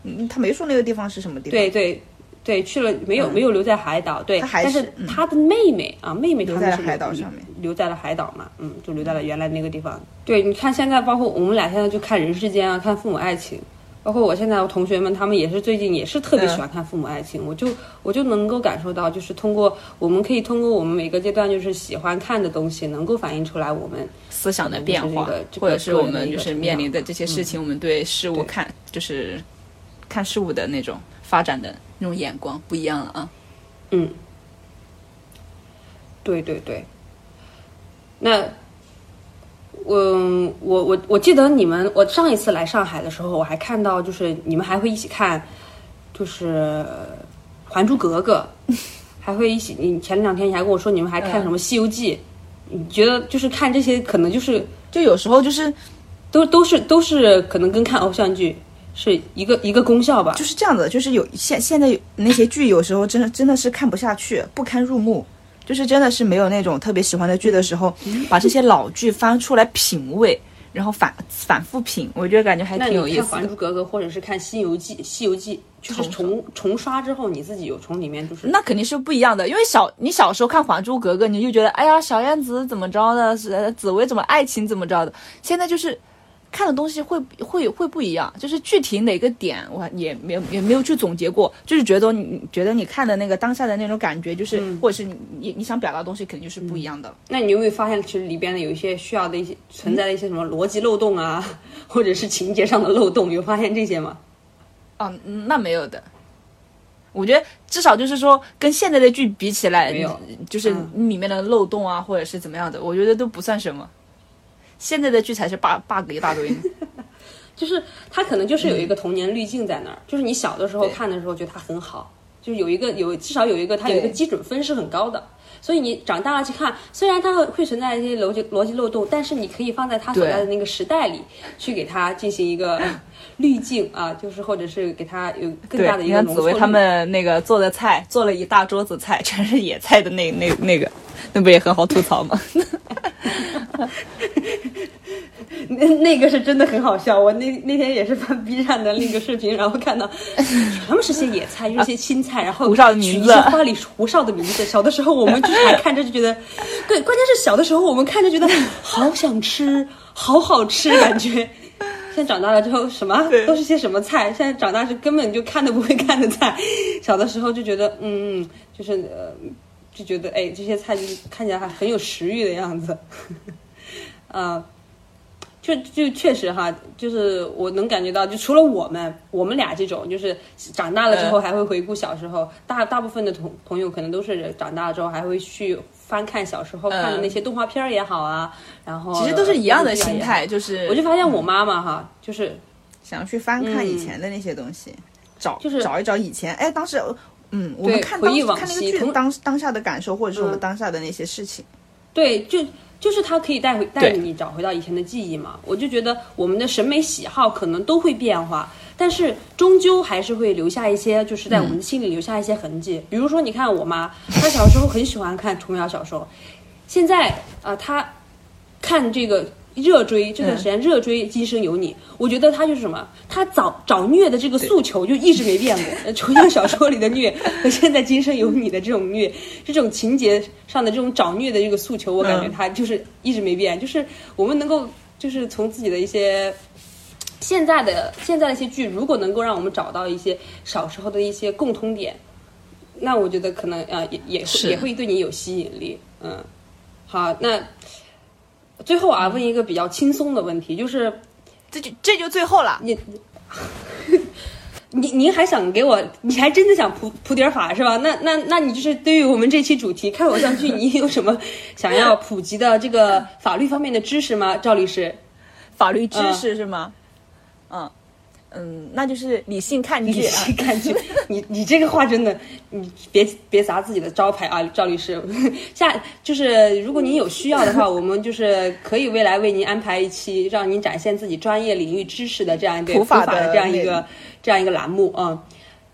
嗯，他没说那个地方是什么地方。对对。对，去了没有没有留在海岛，对，但是他的妹妹啊，妹妹他们是海岛上面。留在了海岛嘛，嗯，就留在了原来那个地方。对，你看现在，包括我们俩现在就看人世间啊，看父母爱情，包括我现在我同学们，他们也是最近也是特别喜欢看父母爱情，我就我就能够感受到，就是通过我们可以通过我们每个阶段就是喜欢看的东西，能够反映出来我们思想的变化，或者是我们就是面临的这些事情，我们对事物看就是看事物的那种发展的。那种眼光不一样了啊，嗯，对对对，那我我我我记得你们，我上一次来上海的时候，我还看到就是你们还会一起看，就是《还珠格格 》，还会一起。你前两天你还跟我说你们还看什么《西游记》，你觉得就是看这些可能就是就有时候就是都都是都是可能跟看偶像剧。是一个一个功效吧，就是这样子，就是有现现在那些剧有时候真的真的是看不下去，不堪入目，就是真的是没有那种特别喜欢的剧的时候，把这些老剧翻出来品味，然后反反复品，我觉得感觉还挺有意思。看《还珠格格》或者是看《西游记》，《西游记》就是重重刷之后，你自己有从里面就是那肯定是不一样的，因为小你小时候看《还珠格格》，你就觉得哎呀小燕子怎么着的，是紫薇怎么爱情怎么着的，现在就是。看的东西会会会不一样，就是具体哪个点我也没有也没有去总结过，就是觉得你觉得你看的那个当下的那种感觉，就是或者是你你你想表达的东西肯定就是不一样的。那你有没有发现，其实里边的有一些需要的一些存在的一些什么逻辑漏洞啊，或者是情节上的漏洞，有发现这些吗？哦，那没有的。我觉得至少就是说跟现在的剧比起来，没有，就是里面的漏洞啊，或者是怎么样的，我觉得都不算什么。现在的剧才是 bug bug 一大堆，就是他可能就是有一个童年滤镜在那儿，就是你小的时候看的时候觉得它很好，就是有一个有至少有一个它有一个基准分是很高的，所以你长大了去看，虽然它会会存在一些逻辑逻辑漏洞，但是你可以放在它所在的那个时代里去给它进行一个 滤镜啊，就是或者是给它有更大的一个。紫薇他们那个做的菜，做了一大桌子菜，全是野菜的那那那个，那不也很好吐槽吗？那 那个是真的很好笑，我那那天也是翻 B 站的那个视频，然后看到 全部是些野菜，有些青菜，然后胡哨的名字，花里胡哨的名字。小的时候我们就是还看着就觉得，对，关键是小的时候我们看着觉得好想吃，好好吃，感觉。现在长大了之后，什么都是些什么菜？现在长大是根本就看都不会看的菜。小的时候就觉得，嗯嗯，就是呃，就觉得哎，这些菜就是看起来还很有食欲的样子。啊，就就确实哈，就是我能感觉到，就除了我们，我们俩这种，就是长大了之后还会回顾小时候，大大部分的同朋友可能都是长大了之后还会去翻看小时候看的那些动画片儿也好啊，然后其实都是一样的心态，就是我就发现我妈妈哈，就是想要去翻看以前的那些东西，找就是找一找以前，哎，当时嗯，我们看当看那个剧当当下的感受，或者是我们当下的那些事情，对，就。就是它可以带回带你找回到以前的记忆嘛？我就觉得我们的审美喜好可能都会变化，但是终究还是会留下一些，就是在我们的心里留下一些痕迹。比如说，你看我妈，她小时候很喜欢看琼瑶小说，现在啊，她看这个。热追这段时间热追《今生有你》，我觉得他就是什么？他找找虐的这个诉求就一直没变过。琼瑶小说里的虐和现在《今生有你》的这种虐，这种情节上的这种找虐的这个诉求，我感觉他就是一直没变。就是我们能够就是从自己的一些现在的现在的一些剧，如果能够让我们找到一些小时候的一些共通点，那我觉得可能啊也也会也会对你有吸引力。嗯，好，那。最后啊，问一个比较轻松的问题，就是这就这就最后了。你，您您 还想给我？你还真的想普普点法是吧？那那那你就是对于我们这期主题看偶像剧，你有什么想要普及的这个法律方面的知识吗？赵律师，法律知识是吗？嗯，嗯，那就是理性看剧，理性看剧。你你这个话真的，你别别砸自己的招牌啊，赵律师。下就是如果您有需要的话，我们就是可以未来为您安排一期，让您展现自己专业领域知识的这样一个普法的这样一个这样一个栏目啊。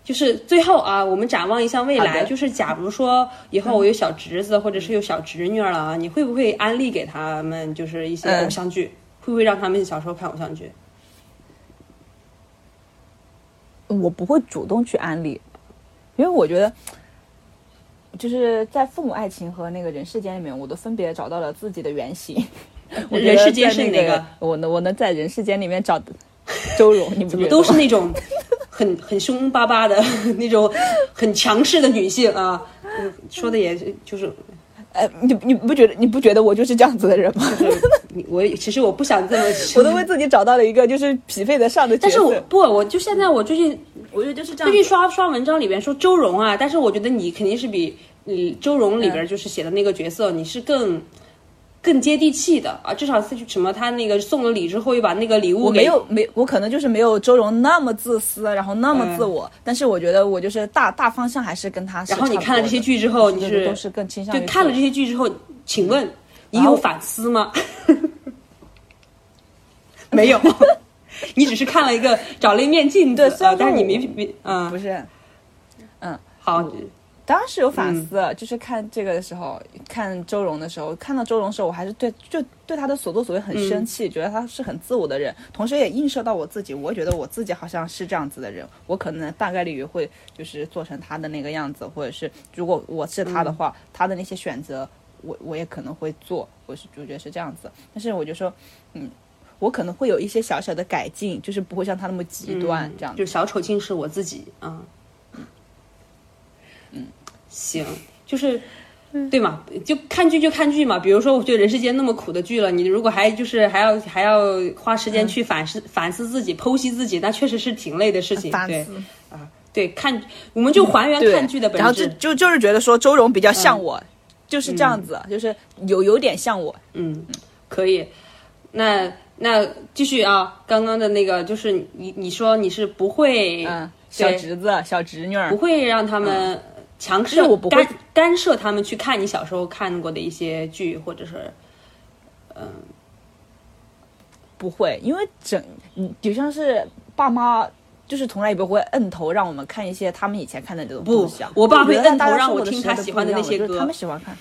就是最后啊，我们展望一下未来，就是假如说以后我有小侄子或者是有小侄女了啊，你会不会安利给他们就是一些偶像剧？会不会让他们小时候看偶像剧？我不会主动去安利，因为我觉得，就是在父母爱情和那个人世间里面，我都分别找到了自己的原型。人世间是哪个？我能我能在人世间里面找周蓉，你怎么都是那种很很凶巴巴的那种很强势的女性啊？说的也就是。呃，你你不觉得你不觉得我就是这样子的人吗？我其实我不想这么，我都为自己找到了一个就是匹配得上的角色。但是我不，我就现在我最近，我觉得就是这样。最近刷刷文章里边说周荣啊，但是我觉得你肯定是比你周荣里边就是写的那个角色，你是更。更接地气的啊，至少是什么？他那个送了礼之后，又把那个礼物我没有没，我可能就是没有周荣那么自私，然后那么自我。但是我觉得我就是大大方向还是跟他。然后你看了这些剧之后，你是都是更倾向就看了这些剧之后，请问你有反思吗？没有，你只是看了一个找了一面镜子，但是你没没嗯。不是，嗯好。当时有反思，就是看这个的时候，看周蓉的时候，看到周蓉的时候，我还是对就对他的所作所为很生气，觉得他是很自我的人，同时也映射到我自己，我觉得我自己好像是这样子的人，我可能大概率会就是做成他的那个样子，或者是如果我是他的话，他的那些选择，我我也可能会做，我是我觉得是这样子，但是我就说，嗯，我可能会有一些小小的改进，就是不会像他那么极端这样，就小丑竟是我自己啊。行，就是，对嘛？就看剧就看剧嘛。比如说，我觉得人世间那么苦的剧了，你如果还就是还要还要花时间去反思反思自己、剖析自己，那确实是挺累的事情。对啊，对，看我们就还原看剧的本质。然后就就就是觉得说周蓉比较像我，就是这样子，就是有有点像我。嗯，可以。那那继续啊，刚刚的那个就是你你说你是不会小侄子小侄女不会让他们。强势干干涉他们去看你小时候看过的一些剧，或者是，嗯，不会，因为整嗯，就像是爸妈就是从来也不会摁头让我们看一些他们以前看的这种东西。我爸会摁头让我听他喜欢的那些歌，他们喜欢看。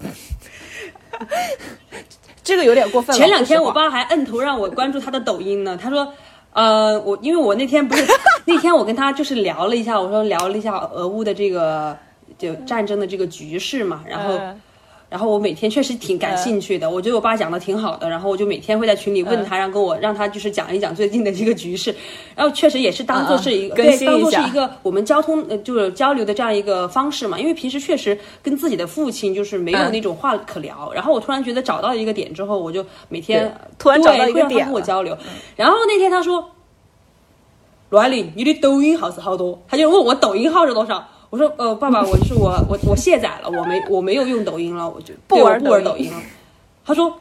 这个有点过分。前两天我爸还摁头让我关注他的抖音呢，他说。呃，我因为我那天不是 那天我跟他就是聊了一下，我说聊了一下俄乌的这个就战争的这个局势嘛，然后然后我每天确实挺感兴趣的，我觉得我爸讲的挺好的，然后我就每天会在群里问他，让跟我让他就是讲一讲最近的这个局势，然后确实也是当做是一个对，当做是一个我们交通呃就是交流的这样一个方式嘛，因为平时确实跟自己的父亲就是没有那种话可聊，然后我突然觉得找到一个点之后，我就每天突然找到一个点跟我交流，然后那天他说。罗爱玲，你的抖音号是好多？他就问我抖音号是多少？我说，呃，爸爸，我是我，我我卸载了，我没我没有用抖音了，我就不玩不玩抖音了。他说，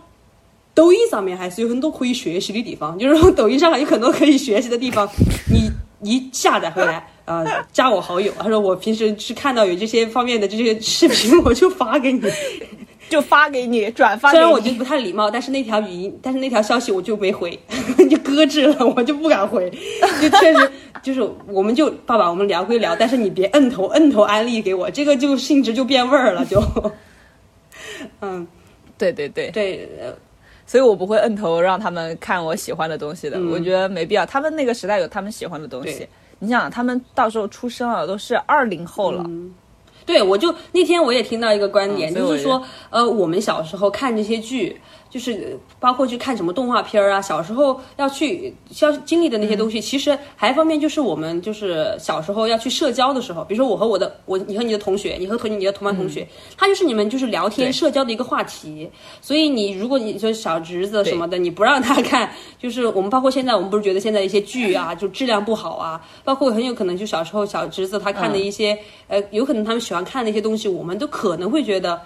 抖音上面还是有很多可以学习的地方，就是说抖音上还有很多可以学习的地方，你一下载回来啊，加我好友。他说我平时是看到有这些方面的这些视频，我就发给你。就发给你转发。虽然我觉得不太礼貌，但是那条语音，但是那条消息我就没回，就搁置了，我就不敢回。就确实 就是，我们就爸爸，我们聊归聊，但是你别摁头摁头安利给我，这个就性质就变味儿了，就。嗯，对对对对，所以我不会摁头让他们看我喜欢的东西的，我觉得没必要。他们那个时代有他们喜欢的东西，你想，他们到时候出生了，都是二零后了。对，我就那天我也听到一个观点，就是说，呃，我们小时候看这些剧。就是包括去看什么动画片儿啊，小时候要去需要经历的那些东西，其实还一方面就是我们就是小时候要去社交的时候，比如说我和我的我，你和你的同学，你和同你的同班同学，他就是你们就是聊天社交的一个话题。所以你如果你就小侄子什么的，你不让他看，就是我们包括现在我们不是觉得现在一些剧啊就质量不好啊，包括很有可能就小时候小侄子他看的一些呃，有可能他们喜欢看那些东西，我们都可能会觉得。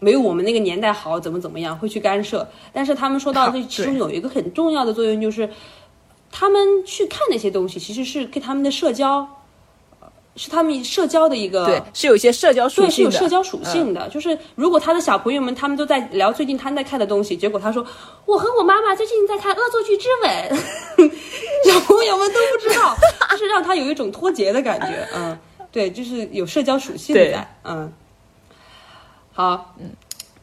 没有我们那个年代好，怎么怎么样会去干涉？但是他们说到这其中有一个很重要的作用，就是他们去看那些东西，其实是跟他们的社交。是他们社交的一个，对，是有一些社交属性的，是有社交属性的。就是如果他的小朋友们他们都在聊最近他在看的东西，结果他说我和我妈妈最近在看《恶作剧之吻 》，小朋友们都不知道，就是让他有一种脱节的感觉。嗯，对，就是有社交属性在。嗯，好，嗯。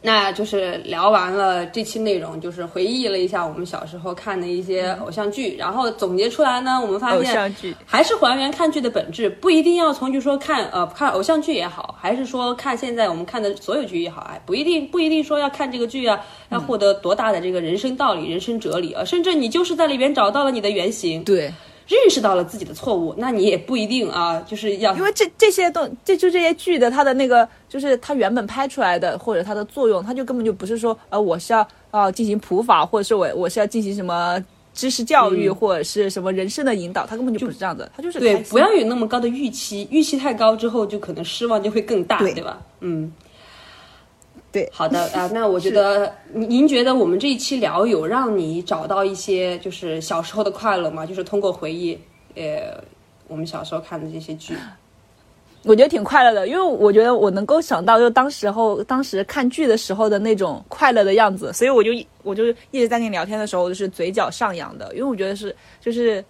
那就是聊完了这期内容，就是回忆了一下我们小时候看的一些偶像剧，然后总结出来呢，我们发现还是还原看剧的本质，不一定要从就说看呃看偶像剧也好，还是说看现在我们看的所有剧也好，哎，不一定不一定说要看这个剧啊，要获得多大的这个人生道理、人生哲理啊，甚至你就是在里边找到了你的原型。对。认识到了自己的错误，那你也不一定啊，就是要因为这这些东这就这些剧的它的那个就是它原本拍出来的或者它的作用，它就根本就不是说呃我是要啊进行普法或者是我我是要进行什么知识教育或者是什么人生的引导，它根本就不是这样的，它就是对不要有那么高的预期，预期太高之后就可能失望就会更大，对吧？嗯。对，好的啊，那我觉得您您觉得我们这一期聊有让你找到一些就是小时候的快乐吗？就是通过回忆，呃，我们小时候看的这些剧，我觉得挺快乐的，因为我觉得我能够想到就当时候当时看剧的时候的那种快乐的样子，所以我就我就一直在跟你聊天的时候我就是嘴角上扬的，因为我觉得是就是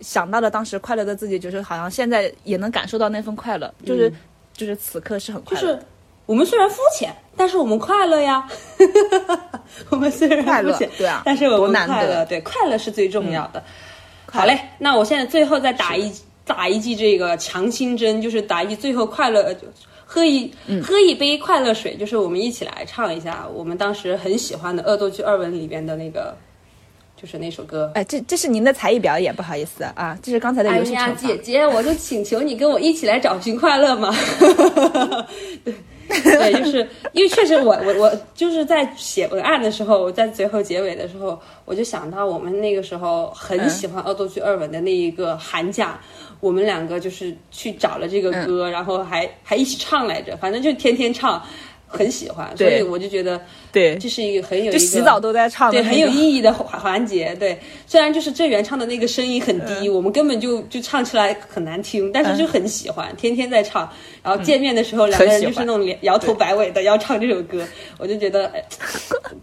想到了当时快乐的自己，就是好像现在也能感受到那份快乐，就是就是此刻是很快乐。我们虽然肤浅，但是我们快乐呀。我们虽然肤浅，对啊，但是我们快乐，对，快乐是最重要的。好嘞，那我现在最后再打一打一剂这个强心针，就是打一最后快乐，喝一喝一杯快乐水，就是我们一起来唱一下我们当时很喜欢的《恶作剧二吻》里边的那个。就是那首歌，哎，这这是您的才艺表演，不好意思啊，这是刚才的游戏哎呀，姐姐，我就请求你跟我一起来找寻快乐嘛。对，对，就是因为确实，我我我就是在写文案的时候，我在最后结尾的时候，我就想到我们那个时候很喜欢《恶作剧二吻》的那一个寒假，我们两个就是去找了这个歌，然后还还一起唱来着，反正就天天唱。很喜欢，所以我就觉得，对，这是一个很有一个洗澡都在唱，对，很有意义的环环节。对，虽然就是郑源唱的那个声音很低，我们根本就就唱起来很难听，但是就很喜欢，天天在唱。然后见面的时候，两个人就是那种摇头摆尾的要唱这首歌，我就觉得，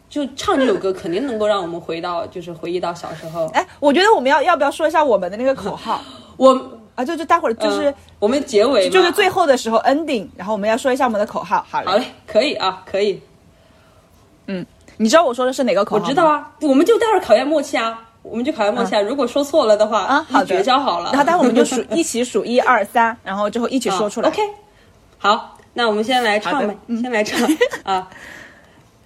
就唱这首歌肯定能够让我们回到，就是回忆到小时候。哎，我觉得我们要要不要说一下我们的那个口号？我。啊，就就待会儿就是我们结尾，就是最后的时候 ending，然后我们要说一下我们的口号。好嘞，好嘞，可以啊，可以。嗯，你知道我说的是哪个口号？我知道啊，我们就待会儿考验默契啊，我们就考验默契啊。如果说错了的话，啊，好绝交好了。然后待会儿我们就数 一起数一二三，然后之后一起说出来。OK，好，那我们先来唱呗，先来唱 啊。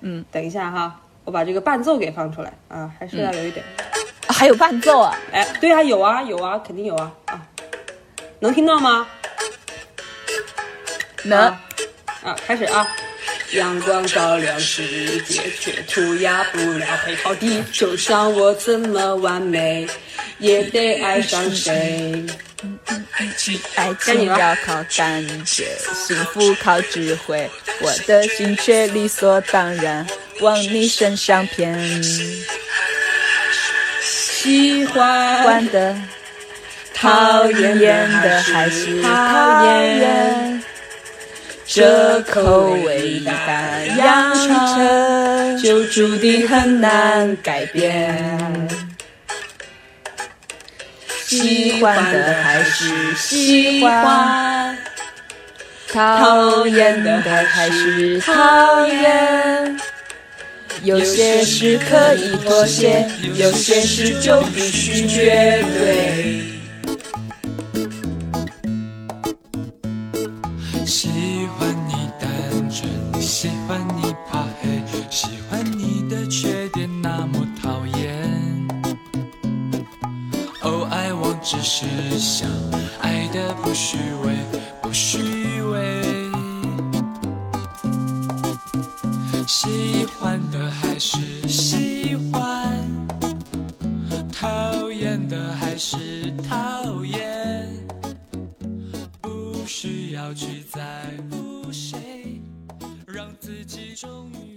嗯，等一下哈，我把这个伴奏给放出来啊，还是要有一点。还有伴奏啊？哎，对啊，有啊，有啊，肯定有啊啊。能听到吗？能啊，开始啊！阳光照亮世界，却涂鸦不了黑好地。就像我怎么完美，也得爱上谁。爱情要靠感觉，幸福靠智慧，我的心却理所当然往你身上偏。喜欢的。讨厌厌的还是讨厌，这口味一旦养成，就注定很难改变。喜欢的还是喜欢，讨厌的还是讨厌。有些事可以妥协，有些事就必须绝对。只是想爱的不虚伪不虚伪。喜欢的还是喜欢讨厌的还是讨厌。不需要去在乎谁让自己终于